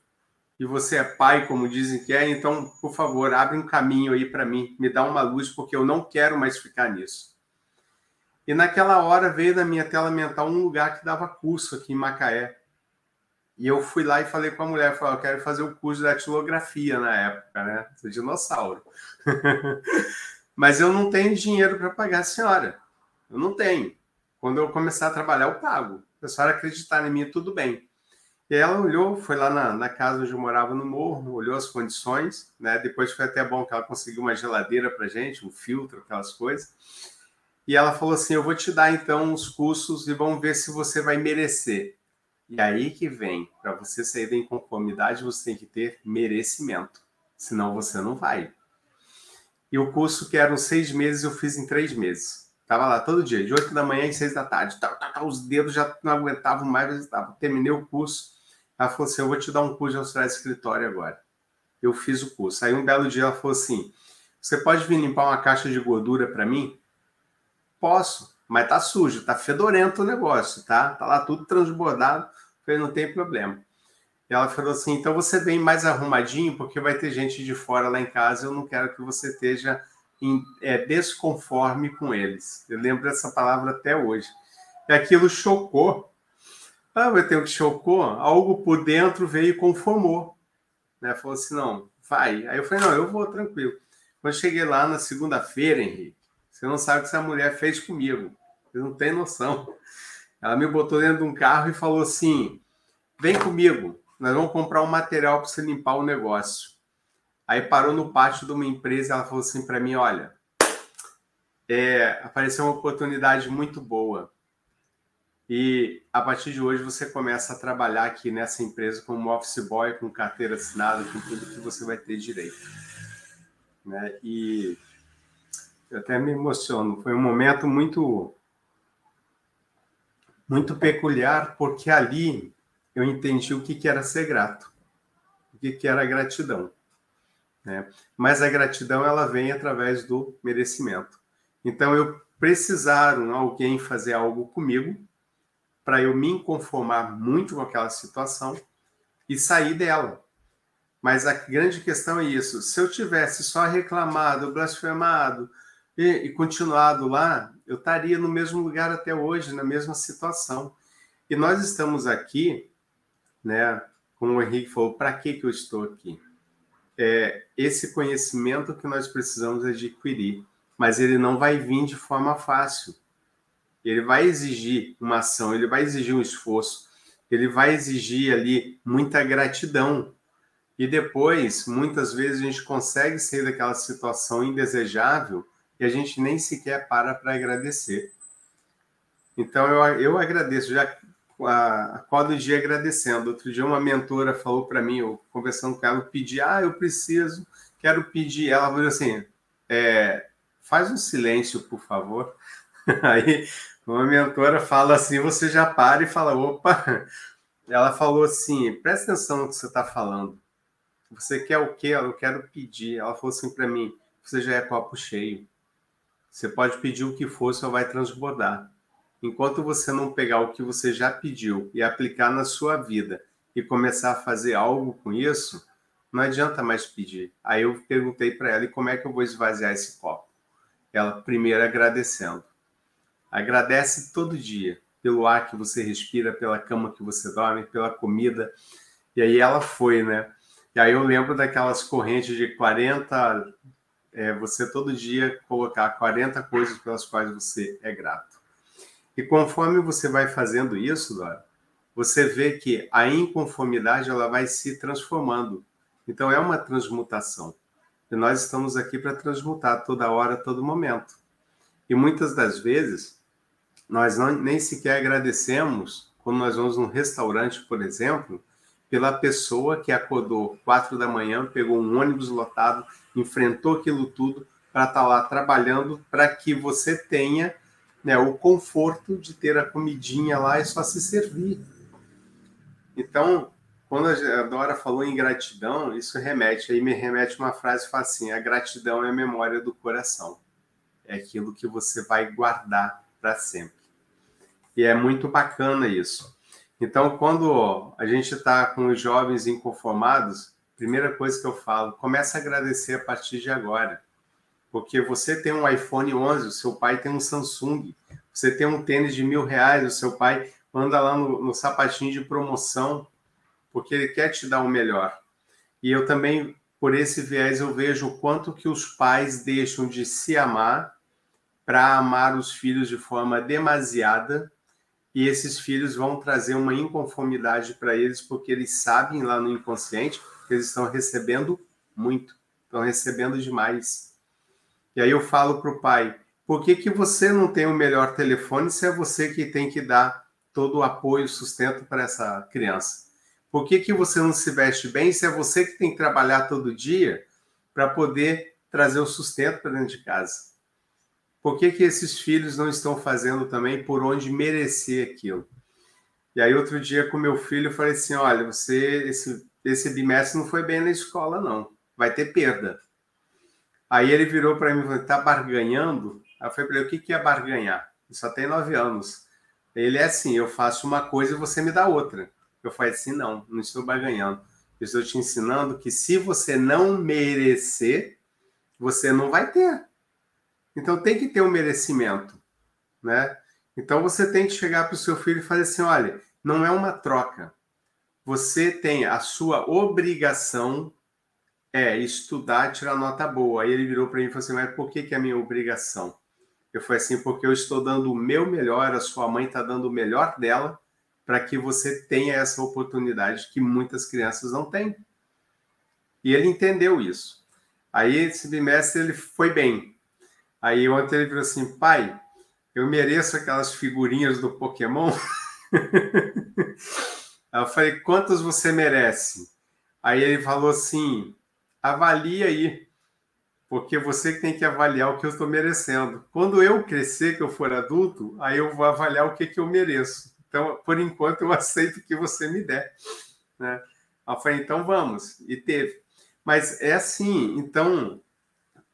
e você é pai, como dizem que é, então, por favor, abre um caminho aí para mim, me dá uma luz, porque eu não quero mais ficar nisso. E naquela hora veio da minha tela mental um lugar que dava curso aqui em Macaé. E eu fui lá e falei com a mulher, falei, eu quero fazer o curso de datilografia na época, né? Sou dinossauro. *laughs* Mas eu não tenho dinheiro para pagar a senhora. Eu não tenho. Quando eu começar a trabalhar, eu pago a senhora acreditar em mim, tudo bem. E ela olhou, foi lá na, na, casa onde eu morava no morro, olhou as condições, né? Depois foi até bom que ela conseguiu uma geladeira para gente, um filtro, aquelas coisas. E ela falou assim: Eu vou te dar então os cursos e vamos ver se você vai merecer. E aí que vem, para você sair da inconformidade, você tem que ter merecimento, senão você não vai. E o curso que eram seis meses, eu fiz em três meses. Tava lá todo dia, de 8 da manhã às 6 da tarde. Tá, tá, tá, os dedos já não aguentavam mais, eu terminei o curso. Ela falou assim: Eu vou te dar um curso de auxiliar de escritório agora. Eu fiz o curso. Aí um belo dia ela falou assim: Você pode vir limpar uma caixa de gordura para mim? Posso, mas tá sujo, tá fedorento o negócio, tá? Tá lá tudo transbordado. Falei: Não tem problema. E ela falou assim: Então você vem mais arrumadinho, porque vai ter gente de fora lá em casa. Eu não quero que você esteja em, é, desconforme com eles. Eu lembro dessa palavra até hoje. E aquilo chocou. Ah, vai ter o que chocou? Algo por dentro veio e conformou. Né? Falou assim: não, vai. Aí eu falei: não, eu vou tranquilo. Quando cheguei lá na segunda-feira, Henrique, você não sabe o que essa mulher fez comigo. Você não tem noção. Ela me botou dentro de um carro e falou assim: vem comigo, nós vamos comprar um material para você limpar o negócio. Aí parou no pátio de uma empresa, ela falou assim para mim, olha, é, apareceu uma oportunidade muito boa. E a partir de hoje você começa a trabalhar aqui nessa empresa como office boy, com carteira assinada, com tudo que você vai ter direito. Né? E eu até me emociono. Foi um momento muito muito peculiar, porque ali eu entendi o que, que era ser grato, o que, que era gratidão. Né? Mas a gratidão ela vem através do merecimento. Então eu precisaram alguém fazer algo comigo para eu me conformar muito com aquela situação e sair dela. Mas a grande questão é isso: se eu tivesse só reclamado, blasfemado e, e continuado lá, eu estaria no mesmo lugar até hoje, na mesma situação. E nós estamos aqui, né? Como o Henrique falou, para que, que eu estou aqui? É esse conhecimento que nós precisamos adquirir, mas ele não vai vir de forma fácil. Ele vai exigir uma ação, ele vai exigir um esforço, ele vai exigir ali muita gratidão. E depois, muitas vezes, a gente consegue sair daquela situação indesejável e a gente nem sequer para para agradecer. Então, eu, eu agradeço, já acordo o dia agradecendo. Outro dia, uma mentora falou para mim, eu conversando com ela, eu pedi, ah, eu preciso, quero pedir. Ela falou assim: é, faz um silêncio, por favor. *laughs* Aí, uma mentora fala assim, você já para e fala, opa. Ela falou assim, presta atenção no que você está falando. Você quer o quê? Eu quero pedir. Ela falou assim para mim, você já é copo cheio. Você pode pedir o que for, só vai transbordar. Enquanto você não pegar o que você já pediu e aplicar na sua vida e começar a fazer algo com isso, não adianta mais pedir. Aí eu perguntei para ela, e como é que eu vou esvaziar esse copo? Ela, primeiro, agradecendo. Agradece todo dia pelo ar que você respira, pela cama que você dorme, pela comida. E aí ela foi, né? E aí eu lembro daquelas correntes de 40 é, você todo dia colocar 40 coisas pelas quais você é grato. E conforme você vai fazendo isso, Dora, você vê que a inconformidade ela vai se transformando. Então é uma transmutação. E nós estamos aqui para transmutar toda hora, todo momento. E muitas das vezes nós não, nem sequer agradecemos quando nós vamos num restaurante, por exemplo, pela pessoa que acordou quatro da manhã, pegou um ônibus lotado, enfrentou aquilo tudo para estar tá lá trabalhando, para que você tenha né, o conforto de ter a comidinha lá e só se servir. Então, quando a Dora falou em gratidão, isso remete, aí me remete uma frase fala assim: a gratidão é a memória do coração. É aquilo que você vai guardar para sempre. E é muito bacana isso. Então, quando a gente está com os jovens inconformados, primeira coisa que eu falo, começa a agradecer a partir de agora. Porque você tem um iPhone 11, o seu pai tem um Samsung. Você tem um tênis de mil reais, o seu pai anda lá no, no sapatinho de promoção, porque ele quer te dar o melhor. E eu também, por esse viés, eu vejo o quanto que os pais deixam de se amar para amar os filhos de forma demasiada e esses filhos vão trazer uma inconformidade para eles, porque eles sabem lá no inconsciente que eles estão recebendo muito, estão recebendo demais. E aí eu falo para o pai: por que, que você não tem o melhor telefone se é você que tem que dar todo o apoio, sustento para essa criança? Por que, que você não se veste bem se é você que tem que trabalhar todo dia para poder trazer o sustento para dentro de casa? Por que, que esses filhos não estão fazendo também por onde merecer aquilo? E aí, outro dia, com meu filho, eu falei assim: olha, você, esse, esse bimestre não foi bem na escola, não. Vai ter perda. Aí ele virou para mim e falou: tá barganhando? Aí eu falei para ele: o que, que é barganhar? Ele só tem nove anos. Ele é assim: eu faço uma coisa e você me dá outra. Eu falei assim: não, não estou barganhando. Eu estou te ensinando que se você não merecer, você não vai ter. Então tem que ter um merecimento, né? Então você tem que chegar para o seu filho e fazer assim: olha, não é uma troca. Você tem a sua obrigação é estudar, tirar nota boa. Aí ele virou para mim e falou assim: mas por que, que é a minha obrigação? Eu falei assim: porque eu estou dando o meu melhor, a sua mãe está dando o melhor dela para que você tenha essa oportunidade que muitas crianças não têm. E ele entendeu isso. Aí esse bimestre ele foi bem, Aí ontem ele falou assim, pai, eu mereço aquelas figurinhas do Pokémon? *laughs* Aí eu falei, quantas você merece? Aí ele falou assim, avalia aí, porque você tem que avaliar o que eu estou merecendo. Quando eu crescer, que eu for adulto, aí eu vou avaliar o que, que eu mereço. Então, por enquanto, eu *laughs* aceito o que você me der. Né? Eu falei, então vamos. E teve. Mas é assim, então,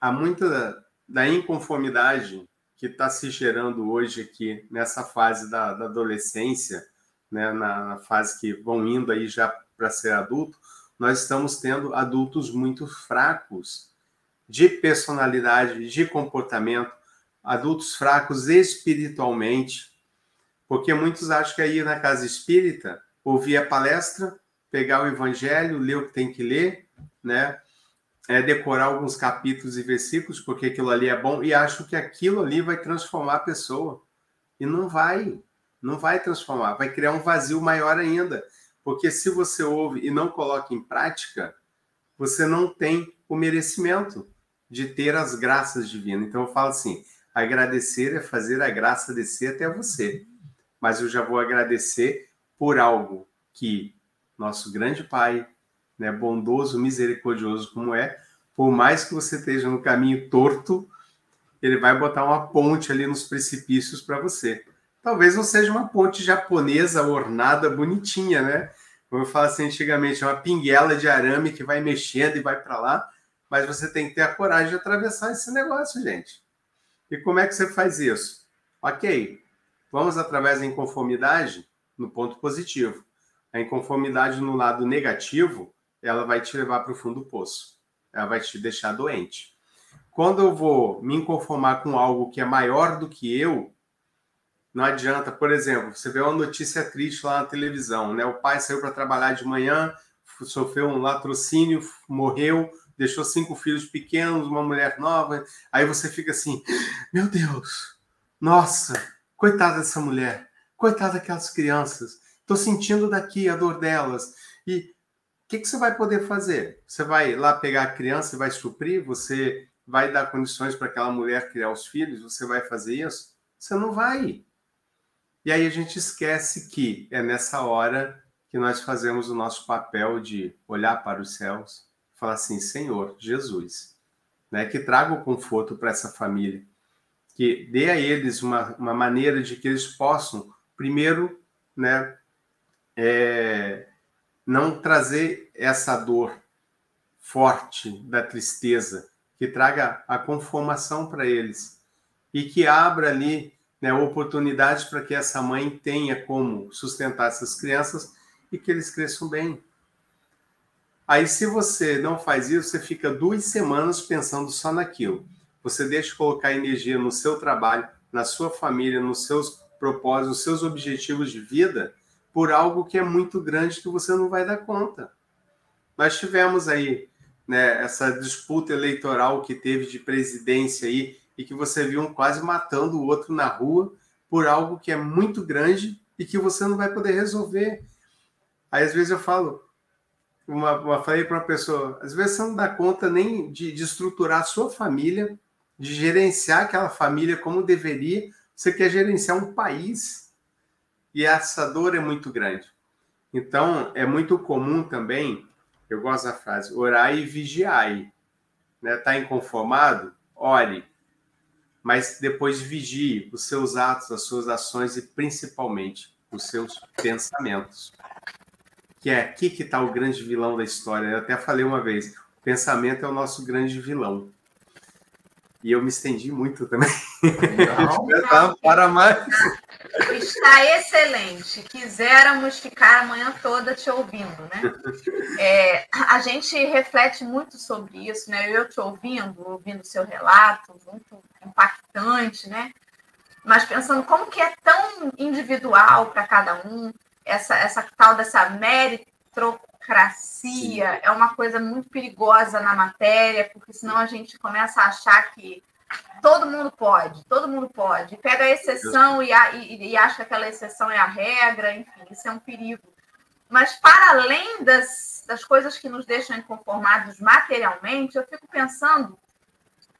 há muita da inconformidade que está se gerando hoje aqui nessa fase da, da adolescência, né, na, na, fase que vão indo aí já para ser adulto, nós estamos tendo adultos muito fracos de personalidade, de comportamento, adultos fracos espiritualmente, porque muitos acham que aí na casa espírita, ouvir a palestra, pegar o evangelho, ler o que tem que ler, né? É decorar alguns capítulos e versículos, porque aquilo ali é bom, e acham que aquilo ali vai transformar a pessoa. E não vai. Não vai transformar, vai criar um vazio maior ainda. Porque se você ouve e não coloca em prática, você não tem o merecimento de ter as graças divinas. Então eu falo assim: agradecer é fazer a graça descer até você. Mas eu já vou agradecer por algo que nosso grande Pai, né, bondoso, misericordioso como é, por mais que você esteja no caminho torto, ele vai botar uma ponte ali nos precipícios para você. Talvez não seja uma ponte japonesa ornada, bonitinha, né? Como eu falo assim antigamente, é uma pinguela de arame que vai mexendo e vai para lá, mas você tem que ter a coragem de atravessar esse negócio, gente. E como é que você faz isso? Ok, vamos através da inconformidade no ponto positivo. A inconformidade no lado negativo, ela vai te levar para o fundo do poço. Ela vai te deixar doente. Quando eu vou me inconformar com algo que é maior do que eu, não adianta, por exemplo, você vê uma notícia triste lá na televisão, né? O pai saiu para trabalhar de manhã, sofreu um latrocínio, morreu, deixou cinco filhos pequenos, uma mulher nova. Aí você fica assim: meu Deus, nossa, coitada dessa mulher, coitada daquelas crianças. Estou sentindo daqui a dor delas. E que, que você vai poder fazer? Você vai lá pegar a criança e vai suprir? Você vai dar condições para aquela mulher criar os filhos? Você vai fazer isso? Você não vai. E aí a gente esquece que é nessa hora que nós fazemos o nosso papel de olhar para os céus, falar assim, Senhor, Jesus, né, que traga o conforto para essa família, que dê a eles uma, uma maneira de que eles possam, primeiro, né, é, não trazer essa dor forte da tristeza, que traga a conformação para eles e que abra ali né, oportunidades para que essa mãe tenha como sustentar essas crianças e que eles cresçam bem. Aí, se você não faz isso, você fica duas semanas pensando só naquilo. Você deixa de colocar energia no seu trabalho, na sua família, nos seus propósitos, nos seus objetivos de vida, por algo que é muito grande que você não vai dar conta. Nós tivemos aí né, essa disputa eleitoral que teve de presidência aí e que você viu um quase matando o outro na rua por algo que é muito grande e que você não vai poder resolver. Aí às vezes eu falo, uma, uma falei para uma pessoa, às vezes você não dá conta nem de, de estruturar a sua família, de gerenciar aquela família como deveria, você quer gerenciar um país. E essa dor é muito grande. Então, é muito comum também, eu gosto da frase, orar e vigiai. Está né? Tá inconformado? Ore mas depois vigie os seus atos, as suas ações e principalmente os seus pensamentos. Que é aqui que está o grande vilão da história. Eu até falei uma vez: o pensamento é o nosso grande vilão. E eu me estendi muito também. Não, não. para mais. Está excelente. Quiséramos ficar a manhã toda te ouvindo, né? É, a gente reflete muito sobre isso, né? Eu te ouvindo, ouvindo seu relato, muito impactante, né? Mas pensando como que é tão individual para cada um, essa, essa tal dessa meritocracia Sim. é uma coisa muito perigosa na matéria, porque senão a gente começa a achar que todo mundo pode, todo mundo pode. Pega a exceção e, a, e, e, acha que aquela exceção é a regra, enfim, isso é um perigo. Mas para além das, das coisas que nos deixam inconformados materialmente, eu fico pensando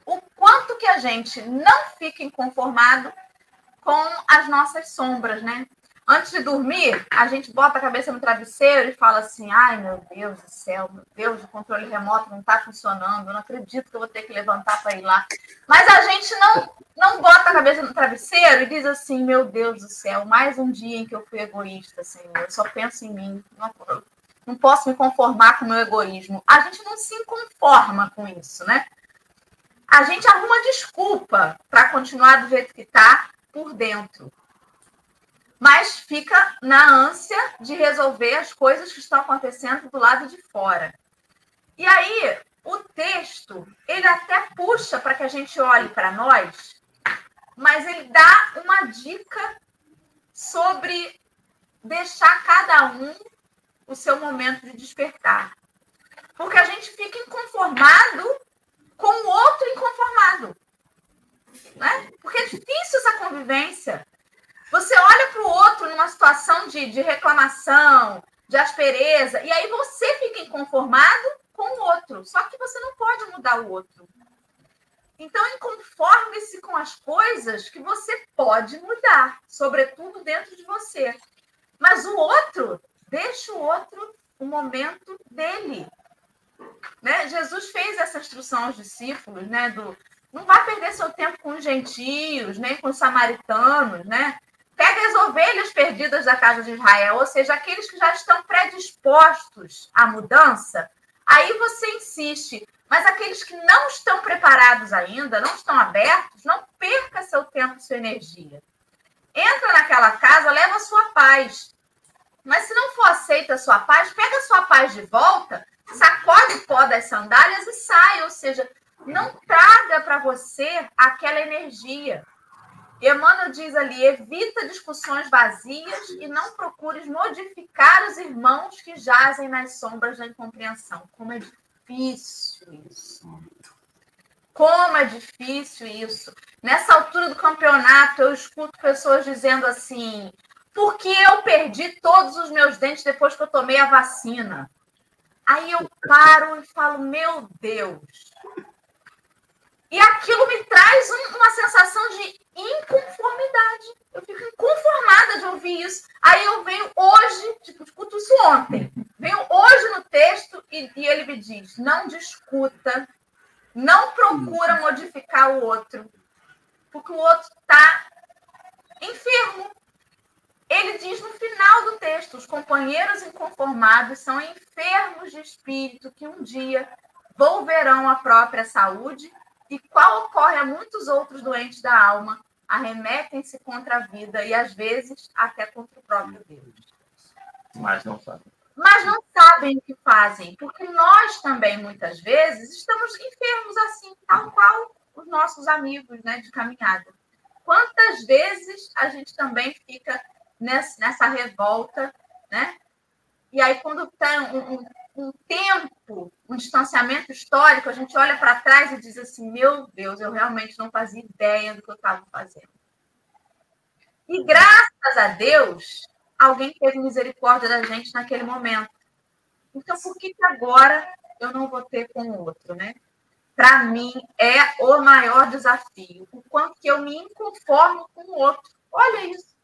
o quanto que a gente não fica inconformado com as nossas sombras, né? Antes de dormir, a gente bota a cabeça no travesseiro e fala assim: ai meu Deus do céu, meu Deus, o controle remoto não está funcionando, eu não acredito que eu vou ter que levantar para ir lá. Mas a gente não, não bota a cabeça no travesseiro e diz assim: meu Deus do céu, mais um dia em que eu fui egoísta, Senhor, eu só penso em mim, não, não posso me conformar com o meu egoísmo. A gente não se conforma com isso, né? A gente arruma desculpa para continuar do jeito que está por dentro mas fica na ânsia de resolver as coisas que estão acontecendo do lado de fora. E aí, o texto, ele até puxa para que a gente olhe para nós, mas ele dá uma dica sobre deixar cada um o seu momento de despertar. Porque a gente fica inconformado com o outro inconformado. Né? Porque é difícil essa convivência. Você olha para o outro numa situação de, de reclamação, de aspereza, e aí você fica inconformado com o outro. Só que você não pode mudar o outro. Então, inconforme-se com as coisas que você pode mudar, sobretudo dentro de você. Mas o outro, deixa o outro o momento dele. Né? Jesus fez essa instrução aos discípulos, né? Do não vai perder seu tempo com os gentios, nem com os samaritanos, né? Pega as ovelhas perdidas da casa de Israel, ou seja, aqueles que já estão predispostos à mudança, aí você insiste. Mas aqueles que não estão preparados ainda, não estão abertos, não perca seu tempo, sua energia. Entra naquela casa, leva a sua paz. Mas se não for aceita a sua paz, pega a sua paz de volta, sacode o pó das sandálias e sai. Ou seja, não traga para você aquela energia. Emmanuel diz ali: evita discussões vazias e não procures modificar os irmãos que jazem nas sombras da incompreensão. Como é difícil isso. Como é difícil isso. Nessa altura do campeonato, eu escuto pessoas dizendo assim: porque eu perdi todos os meus dentes depois que eu tomei a vacina. Aí eu paro e falo: meu Deus. E aquilo me traz uma sensação de inconformidade. Eu fico inconformada de ouvir isso. Aí eu venho hoje, tipo, escuto isso ontem. Venho hoje no texto e, e ele me diz: não discuta, não procura modificar o outro, porque o outro está enfermo. Ele diz no final do texto: os companheiros inconformados são enfermos de espírito que um dia volverão à própria saúde e qual ocorre a muitos outros doentes da alma, arremetem-se contra a vida e às vezes até contra o próprio Deus. Mas não sabem. Mas não sabem o que fazem, porque nós também muitas vezes estamos enfermos assim, tal qual os nossos amigos, né, de caminhada. Quantas vezes a gente também fica nessa revolta, né? E aí quando tem um, um um tempo, um distanciamento histórico, a gente olha para trás e diz assim: meu Deus, eu realmente não fazia ideia do que eu estava fazendo. E graças a Deus, alguém teve misericórdia da gente naquele momento. Então, por que, que agora eu não vou ter com o outro, né? Para mim, é o maior desafio. O quanto que eu me inconformo com o outro. Olha isso.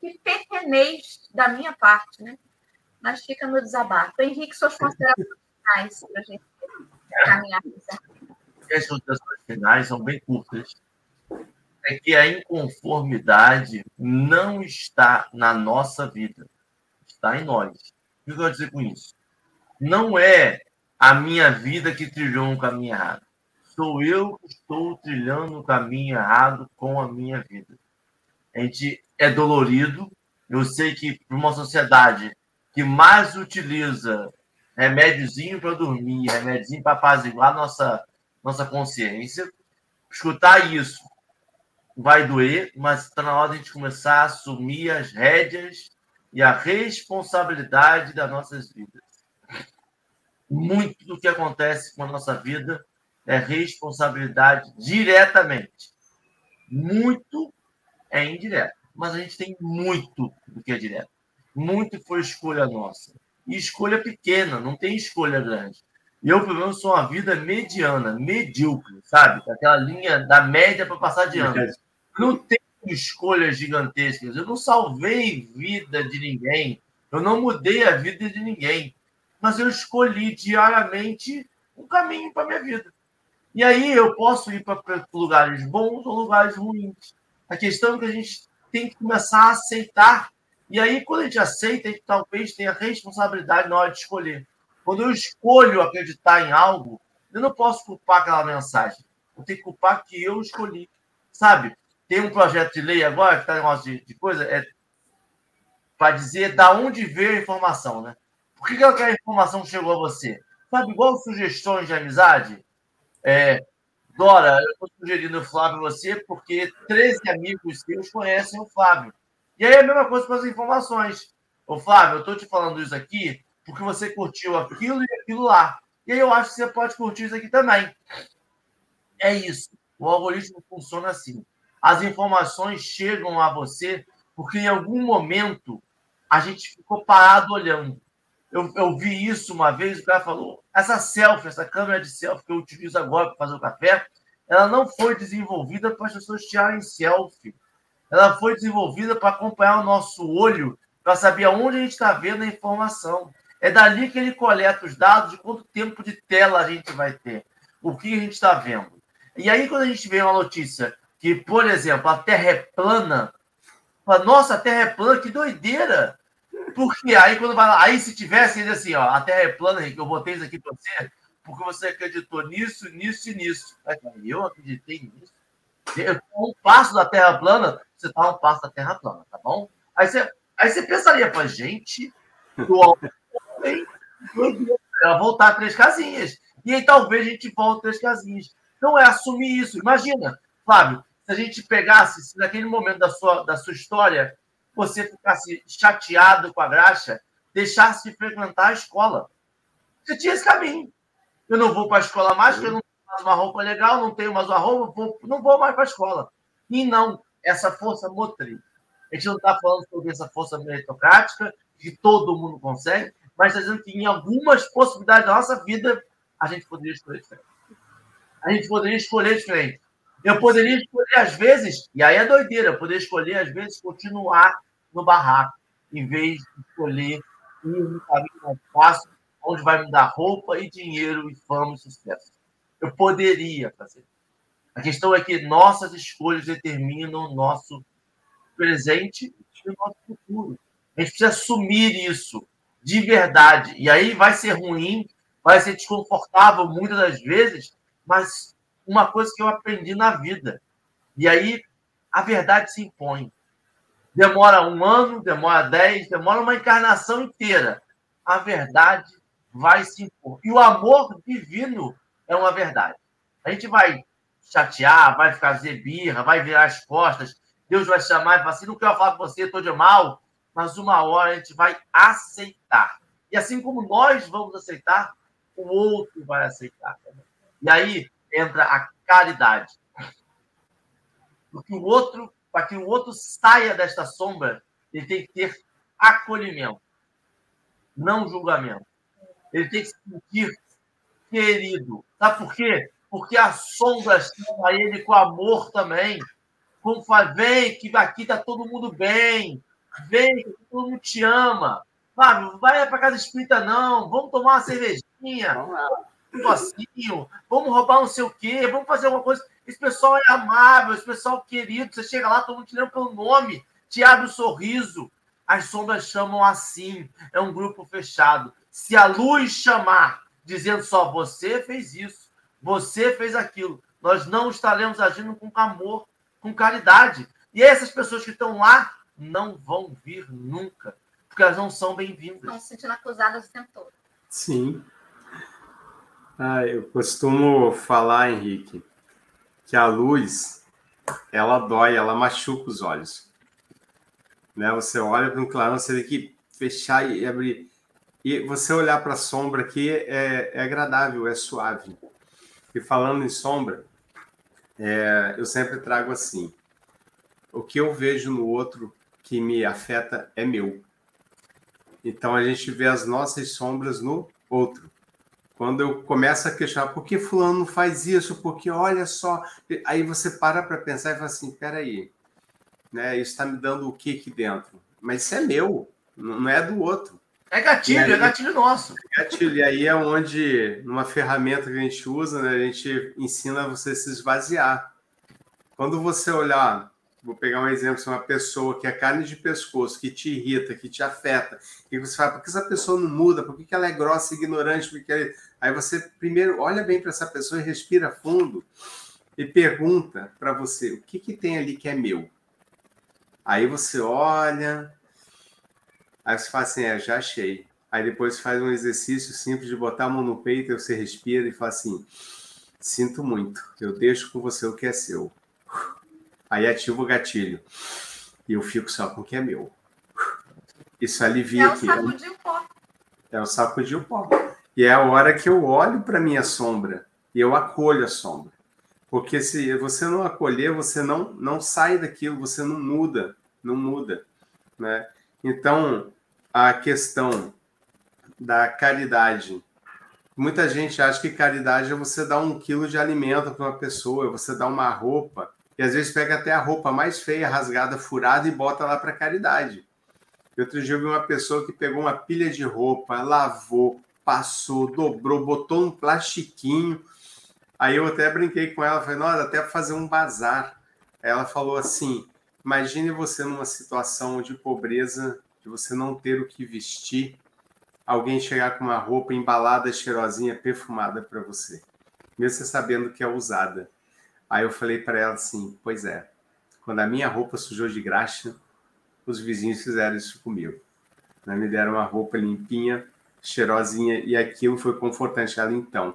Que pequenez da minha parte, né? Mas fica no desabafo. Henrique, suas considerações finais para a gente caminhar. As considerações finais são bem curtas. É que a inconformidade não está na nossa vida, está em nós. O que eu quero dizer com isso? Não é a minha vida que trilhou um caminho errado. Sou eu que estou trilhando um caminho errado com a minha vida. A gente é dolorido. Eu sei que para uma sociedade que mais utiliza remédiozinho para dormir, remédiozinho para apaziguar nossa, nossa consciência. Escutar isso vai doer, mas está na hora de a gente começar a assumir as rédeas e a responsabilidade das nossas vidas. Muito do que acontece com a nossa vida é responsabilidade diretamente. Muito é indireto, mas a gente tem muito do que é direto muito foi escolha nossa. E escolha pequena, não tem escolha grande. Eu, pelo menos, sou uma vida mediana, medíocre, sabe? Aquela linha da média para passar de ano. Não tem escolhas gigantescas. Eu não salvei vida de ninguém. Eu não mudei a vida de ninguém. Mas eu escolhi diariamente um caminho para minha vida. E aí eu posso ir para lugares bons ou lugares ruins. A questão é que a gente tem que começar a aceitar. E aí, quando a gente aceita, a gente talvez tenha responsabilidade na hora de escolher. Quando eu escolho acreditar em algo, eu não posso culpar aquela mensagem. Eu tenho que culpar que eu escolhi. Sabe? Tem um projeto de lei agora, que está negócio de, de coisa, é para dizer da onde veio a informação, né? Por que, que aquela informação chegou a você? Sabe, igual sugestões de amizade? É, Dora, eu estou sugerindo o Flávio você porque 13 amigos seus conhecem o Flávio. E aí é a mesma coisa com as informações. Ô, Flávio, eu estou te falando isso aqui porque você curtiu aquilo e aquilo lá. E aí eu acho que você pode curtir isso aqui também. É isso. O algoritmo funciona assim. As informações chegam a você porque em algum momento a gente ficou parado olhando. Eu, eu vi isso uma vez, o cara falou: essa selfie, essa câmera de selfie que eu utilizo agora para fazer o café, ela não foi desenvolvida para as pessoas tirarem selfie. Ela foi desenvolvida para acompanhar o nosso olho, para saber aonde a gente está vendo a informação. É dali que ele coleta os dados de quanto tempo de tela a gente vai ter, o que a gente está vendo. E aí, quando a gente vê uma notícia que, por exemplo, a Terra é plana, fala, nossa, a Terra é plana, que doideira! Porque aí quando vai lá, aí se tivesse ainda assim, ó, a Terra é plana, que eu botei isso aqui para você, porque você acreditou nisso, nisso e nisso. Eu acreditei nisso. Um passo da Terra plana, você está um passo da Terra plana, tá bom? Aí você, aí você pensaria, para gente, do homem, voltar três casinhas. E aí talvez a gente volte três casinhas. Então é assumir isso. Imagina, Flávio, se a gente pegasse, se naquele momento da sua, da sua história você ficasse chateado com a graxa, deixasse de frequentar a escola. Você tinha esse caminho. Eu não vou para a escola mais, porque eu não uma roupa legal, não tenho mais uma roupa, vou, não vou mais para a escola. E não, essa força motriz. A gente não está falando sobre essa força meritocrática, que todo mundo consegue, mas está dizendo que em algumas possibilidades da nossa vida, a gente poderia escolher diferente. A gente poderia escolher diferente. Eu poderia escolher, às vezes, e aí é doideira, eu poderia escolher, às vezes, continuar no barraco, em vez de escolher ir no caminho mais fácil, onde vai me dar roupa e dinheiro e fama e sucesso. Eu poderia fazer. A questão é que nossas escolhas determinam o nosso presente e o nosso futuro. A gente precisa assumir isso de verdade. E aí vai ser ruim, vai ser desconfortável muitas das vezes, mas uma coisa que eu aprendi na vida. E aí a verdade se impõe. Demora um ano, demora dez, demora uma encarnação inteira. A verdade vai se impor. E o amor divino é uma verdade. A gente vai chatear, vai ficar zebirra, vai virar as costas. Deus vai chamar e falar assim: não quero falar com você, estou de mal. Mas uma hora a gente vai aceitar. E assim como nós vamos aceitar, o outro vai aceitar. E aí entra a caridade. Porque o outro, para que o outro saia desta sombra, ele tem que ter acolhimento, não julgamento. Ele tem que se sentir querido. Sabe por quê? Porque a sombra chama ele com amor também. Como faz, vem, que aqui está todo mundo bem. Vem, que todo mundo te ama. Vai, vai para casa espírita, não. Vamos tomar uma cervejinha. Um negocinho, vamos roubar não sei o quê, vamos fazer alguma coisa. Esse pessoal é amável, esse pessoal querido. Você chega lá, todo mundo te lembra pelo nome, te abre o um sorriso. As sombras chamam assim, é um grupo fechado. Se a luz chamar, dizendo só você fez isso, você fez aquilo, nós não estaremos agindo com amor, com caridade. E essas pessoas que estão lá não vão vir nunca, porque elas não são bem-vindas. Estão se sentindo acusadas o tempo todo. Sim. Ah, eu costumo falar, Henrique, que a luz ela dói, ela machuca os olhos. Né? Você olha para um clarão, você tem que fechar e abrir. E você olhar para a sombra aqui é, é, agradável, é suave. E falando em sombra, é, eu sempre trago assim: o que eu vejo no outro que me afeta é meu. Então a gente vê as nossas sombras no outro quando eu começo a questionar por que fulano faz isso, porque olha só, aí você para para pensar e fala assim, peraí, né? Isso está me dando o que aqui dentro? Mas isso é meu, não é do outro. É gatilho, é aí, é gatilho nosso. É gatilho, e aí é onde, numa ferramenta que a gente usa, né, a gente ensina você a se esvaziar. Quando você olhar, vou pegar um exemplo, uma pessoa que é carne de pescoço, que te irrita, que te afeta, e você fala, por que essa pessoa não muda? Por que ela é grossa, ignorante? Porque Aí você primeiro olha bem para essa pessoa e respira fundo e pergunta para você, o que, que tem ali que é meu? Aí você olha, Aí você fala assim, é, já achei. Aí depois faz um exercício simples de botar a mão no peito, você respira e fala assim, sinto muito, eu deixo com você o que é seu. Aí ativa o gatilho. E eu fico só com o que é meu. Isso alivia é aqui. É o saco de pó. É o saco de pó. E é a hora que eu olho para minha sombra e eu acolho a sombra. Porque se você não acolher, você não, não sai daquilo, você não muda, não muda, né? Então, a questão da caridade. Muita gente acha que caridade é você dar um quilo de alimento para uma pessoa, você dar uma roupa, e às vezes pega até a roupa mais feia, rasgada, furada e bota lá para caridade. Outro dia eu vi uma pessoa que pegou uma pilha de roupa, lavou, passou, dobrou, botou um plastiquinho. Aí eu até brinquei com ela, falei, nossa, até fazer um bazar. Ela falou assim: Imagine você numa situação de pobreza, de você não ter o que vestir, alguém chegar com uma roupa embalada, cheirosinha, perfumada para você, mesmo você sabendo que é usada. Aí eu falei para ela assim: Pois é, quando a minha roupa sujou de graxa, os vizinhos fizeram isso comigo. Né? Me deram uma roupa limpinha, cheirosinha, e aquilo foi confortante. Ela, então,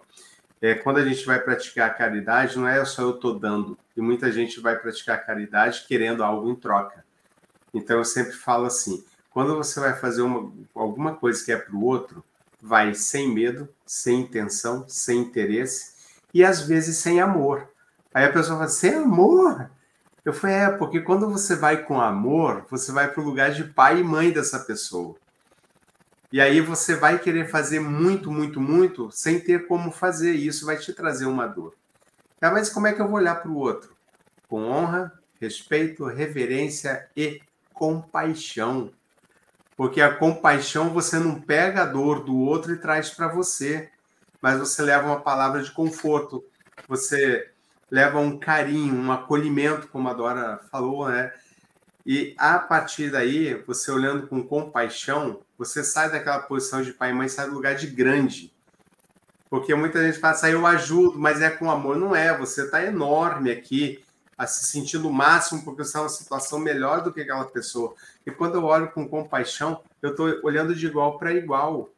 é, quando a gente vai praticar a caridade, não é só eu estou dando, e muita gente vai praticar caridade querendo algo em troca. Então eu sempre falo assim: quando você vai fazer uma, alguma coisa que é para o outro, vai sem medo, sem intenção, sem interesse e às vezes sem amor. Aí a pessoa fala: sem amor? Eu falei: é, porque quando você vai com amor, você vai para o lugar de pai e mãe dessa pessoa. E aí você vai querer fazer muito, muito, muito sem ter como fazer. E isso vai te trazer uma dor. Ah, mas como é que eu vou olhar para o outro? Com honra, respeito, reverência e compaixão. Porque a compaixão você não pega a dor do outro e traz para você, mas você leva uma palavra de conforto, você leva um carinho, um acolhimento, como a Dora falou, né? E a partir daí, você olhando com compaixão, você sai daquela posição de pai e mãe, sai do lugar de grande. Porque muita gente fala assim, eu ajudo, mas é com amor. Não é, você está enorme aqui, a se sentir no máximo, porque você está numa situação melhor do que aquela pessoa. E quando eu olho com compaixão, eu estou olhando de igual para igual.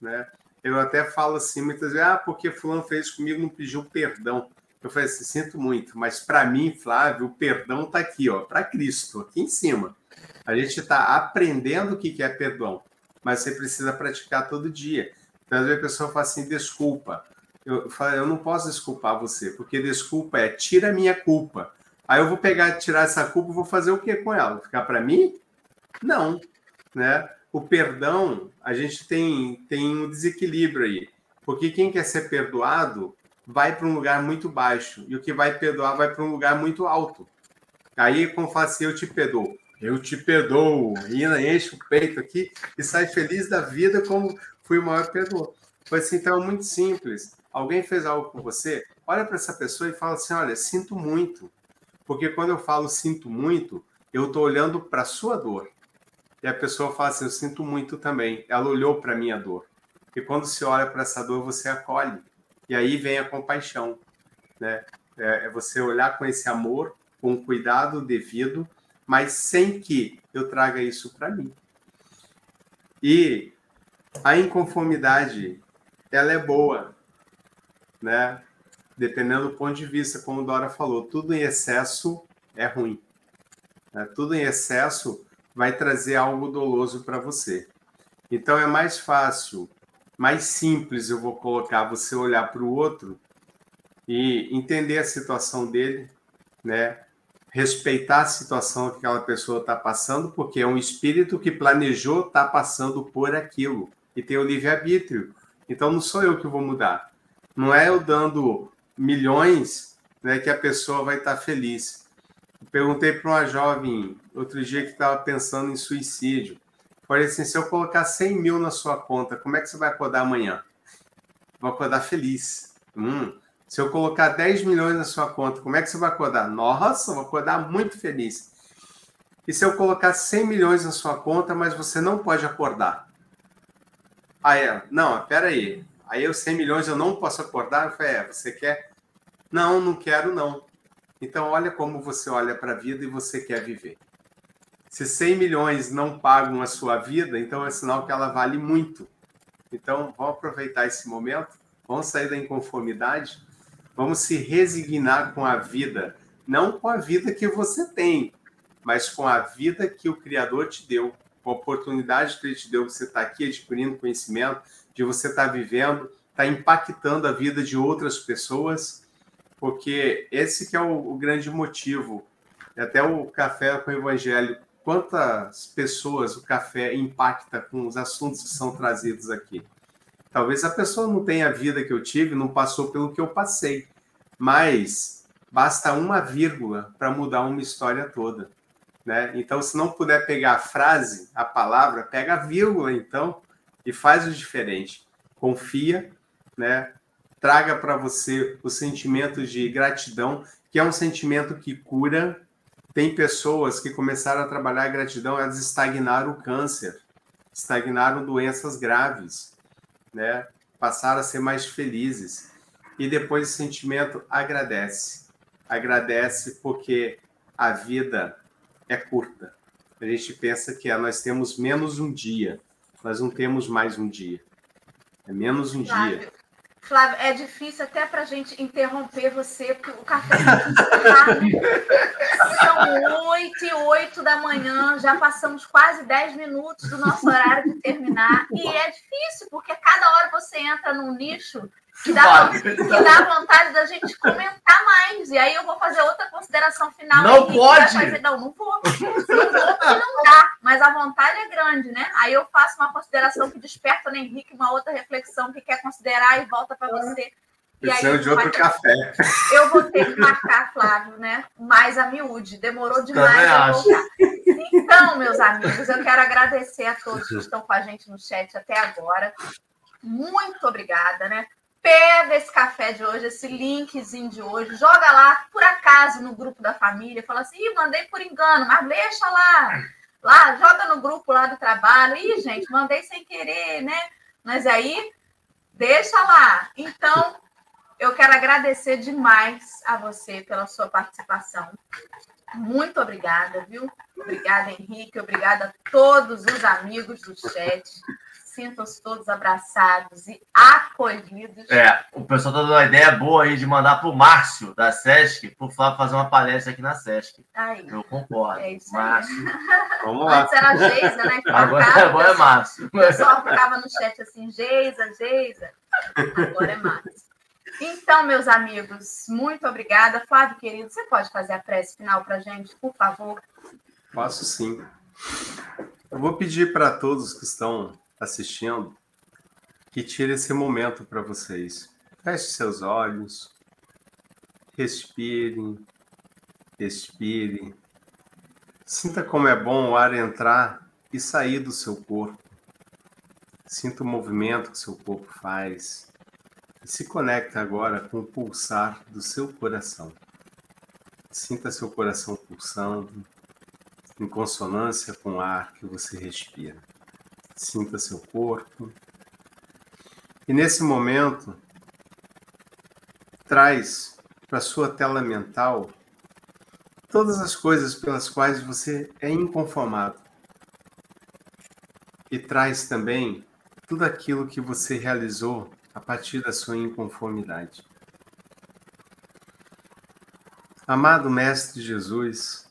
Né? Eu até falo assim muitas vezes, ah, porque fulano fez comigo, não pediu perdão. Eu falei assim, sinto muito, mas para mim, Flávio, o perdão está aqui, ó, para Cristo, aqui em cima. A gente está aprendendo o que é perdão, mas você precisa praticar todo dia. Então, às vezes a pessoa fala assim, desculpa. Eu falo, eu não posso desculpar você, porque desculpa é tira a minha culpa. Aí eu vou pegar, tirar essa culpa, vou fazer o que com ela? Ficar para mim? Não, né? O perdão, a gente tem tem um desequilíbrio aí, porque quem quer ser perdoado vai para um lugar muito baixo e o que vai perdoar vai para um lugar muito alto. Aí, como fala assim, eu te perdoo. Eu te perdoo. E enche o peito aqui e sai feliz da vida como fui o maior perdoou. Foi assim, então, é muito simples. Alguém fez algo com você, olha para essa pessoa e fala assim: olha, sinto muito. Porque quando eu falo sinto muito, eu estou olhando para a sua dor. E a pessoa fala assim: eu sinto muito também. Ela olhou para a minha dor. E quando se olha para essa dor, você acolhe. E aí vem a compaixão, né? É, é você olhar com esse amor, com cuidado devido, mas sem que eu traga isso para mim. E a inconformidade, ela é boa, né? Dependendo do ponto de vista, como Dora falou, tudo em excesso é ruim. Né? Tudo em excesso vai trazer algo doloso para você. Então é mais fácil mais simples eu vou colocar você olhar para o outro e entender a situação dele, né? Respeitar a situação que aquela pessoa está passando, porque é um espírito que planejou estar tá passando por aquilo e tem o livre-arbítrio. Então não sou eu que vou mudar. Não é eu dando milhões né, que a pessoa vai estar feliz. perguntei para uma jovem outro dia que estava pensando em suicídio. Falei assim: se eu colocar 100 mil na sua conta, como é que você vai acordar amanhã? Vou acordar feliz. Hum. Se eu colocar 10 milhões na sua conta, como é que você vai acordar? Nossa, vou acordar muito feliz. E se eu colocar 100 milhões na sua conta, mas você não pode acordar? Aí ela, não, espera aí. Aí eu 100 milhões eu não posso acordar? Eu falei, é, você quer? Não, não quero não. Então olha como você olha para a vida e você quer viver. Se 100 milhões não pagam a sua vida, então é sinal que ela vale muito. Então vamos aproveitar esse momento, vamos sair da inconformidade, vamos se resignar com a vida, não com a vida que você tem, mas com a vida que o Criador te deu, oportunidade que ele te deu, você está aqui adquirindo conhecimento, de você estar tá vivendo, está impactando a vida de outras pessoas, porque esse que é o, o grande motivo. Até o café com o evangelho, quantas pessoas o café impacta com os assuntos que são trazidos aqui. Talvez a pessoa não tenha a vida que eu tive, não passou pelo que eu passei, mas basta uma vírgula para mudar uma história toda. Né? Então, se não puder pegar a frase, a palavra, pega a vírgula, então, e faz o diferente. Confia, né? Traga para você o sentimento de gratidão, que é um sentimento que cura. Tem pessoas que começaram a trabalhar a gratidão, elas estagnaram o câncer, estagnaram doenças graves, né? Passaram a ser mais felizes. E depois o sentimento agradece. Agradece porque a vida é curta. A gente pensa que é, nós temos menos um dia, nós não temos mais um dia. É menos um Flávio, dia. Flávio, é difícil até para a gente interromper você, porque o café São oito e oito da manhã, já passamos quase dez minutos do nosso horário de terminar. E é difícil, porque cada hora você entra num nicho que dá, que dá vontade da gente comentar mais. E aí eu vou fazer outra consideração final. Não pode! Fazer, não, não vou. *laughs* Não vou porque não dá. Mas a vontade é grande, né? Aí eu faço uma consideração que desperta no Henrique uma outra reflexão que quer considerar e volta para você. E aí, de outro café. Eu vou ter que marcar, Flávio, né? Mais a miúde. Demorou demais a voltar. Então, meus amigos, eu quero agradecer a todos que estão com a gente no chat até agora. Muito obrigada, né? Pega esse café de hoje, esse linkzinho de hoje, joga lá, por acaso, no grupo da família, fala assim, Ih, mandei por engano, mas deixa lá, lá, joga no grupo lá do trabalho, Ih, gente, mandei sem querer, né? Mas aí, deixa lá. Então, eu quero agradecer demais a você pela sua participação. Muito obrigada, viu? Obrigada, Henrique. Obrigada a todos os amigos do chat sintam-se todos abraçados e acolhidos. É, o pessoal tá dando uma ideia boa aí de mandar para o Márcio, da SESC, por favor, fazer uma palestra aqui na SESC. Aí. Eu concordo. É isso Márcio. Aí. *laughs* Vamos lá. Antes era a Geisa, né? agora, *laughs* agora é Márcio. O pessoal ficava no chat assim, Geisa, Geisa. Agora é Márcio. Então, meus amigos, muito obrigada. Flávio, querido, você pode fazer a prece final para gente, por favor? Posso sim. Eu vou pedir para todos que estão assistindo que tire esse momento para vocês. Feche seus olhos, respire, respire. Sinta como é bom o ar entrar e sair do seu corpo. Sinta o movimento que seu corpo faz. E se conecta agora com o pulsar do seu coração. Sinta seu coração pulsando em consonância com o ar que você respira sinta seu corpo. E nesse momento, traz para sua tela mental todas as coisas pelas quais você é inconformado. E traz também tudo aquilo que você realizou a partir da sua inconformidade. Amado Mestre Jesus,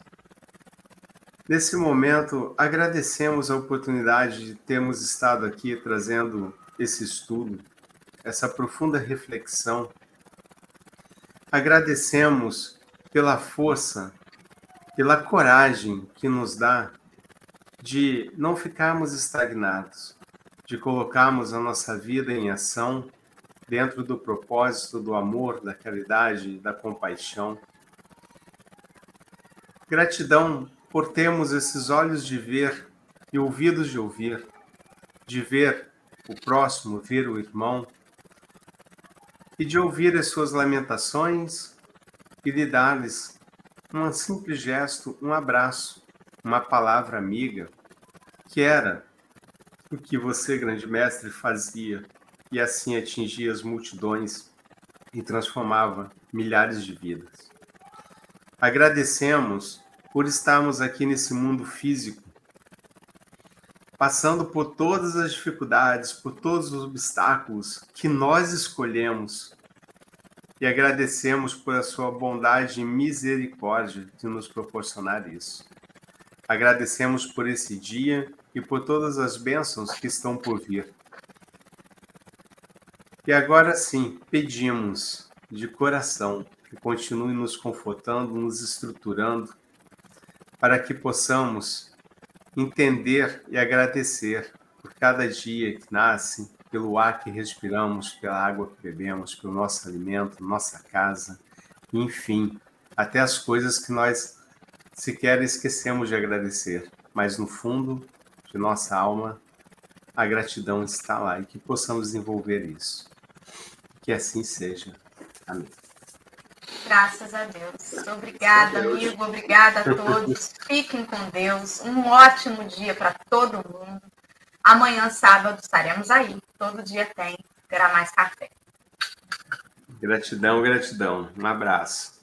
Nesse momento, agradecemos a oportunidade de termos estado aqui trazendo esse estudo, essa profunda reflexão. Agradecemos pela força, pela coragem que nos dá de não ficarmos estagnados, de colocarmos a nossa vida em ação dentro do propósito do amor, da caridade, da compaixão Gratidão por termos esses olhos de ver e ouvidos de ouvir, de ver o próximo, ver o irmão, e de ouvir as suas lamentações e de dar-lhes um simples gesto, um abraço, uma palavra amiga, que era o que você, grande mestre, fazia e assim atingia as multidões e transformava milhares de vidas. Agradecemos por estarmos aqui nesse mundo físico, passando por todas as dificuldades, por todos os obstáculos que nós escolhemos. E agradecemos por a sua bondade e misericórdia de nos proporcionar isso. Agradecemos por esse dia e por todas as bênçãos que estão por vir. E agora sim, pedimos de coração que continue nos confortando, nos estruturando, para que possamos entender e agradecer por cada dia que nasce, pelo ar que respiramos, pela água que bebemos, pelo nosso alimento, nossa casa, enfim, até as coisas que nós sequer esquecemos de agradecer, mas no fundo de nossa alma a gratidão está lá e que possamos desenvolver isso. Que assim seja. Amém. Graças a Deus. Obrigada, amigo. Obrigada a todos. Fiquem com Deus. Um ótimo dia para todo mundo. Amanhã, sábado, estaremos aí. Todo dia tem. Terá mais café. Gratidão, gratidão. Um abraço.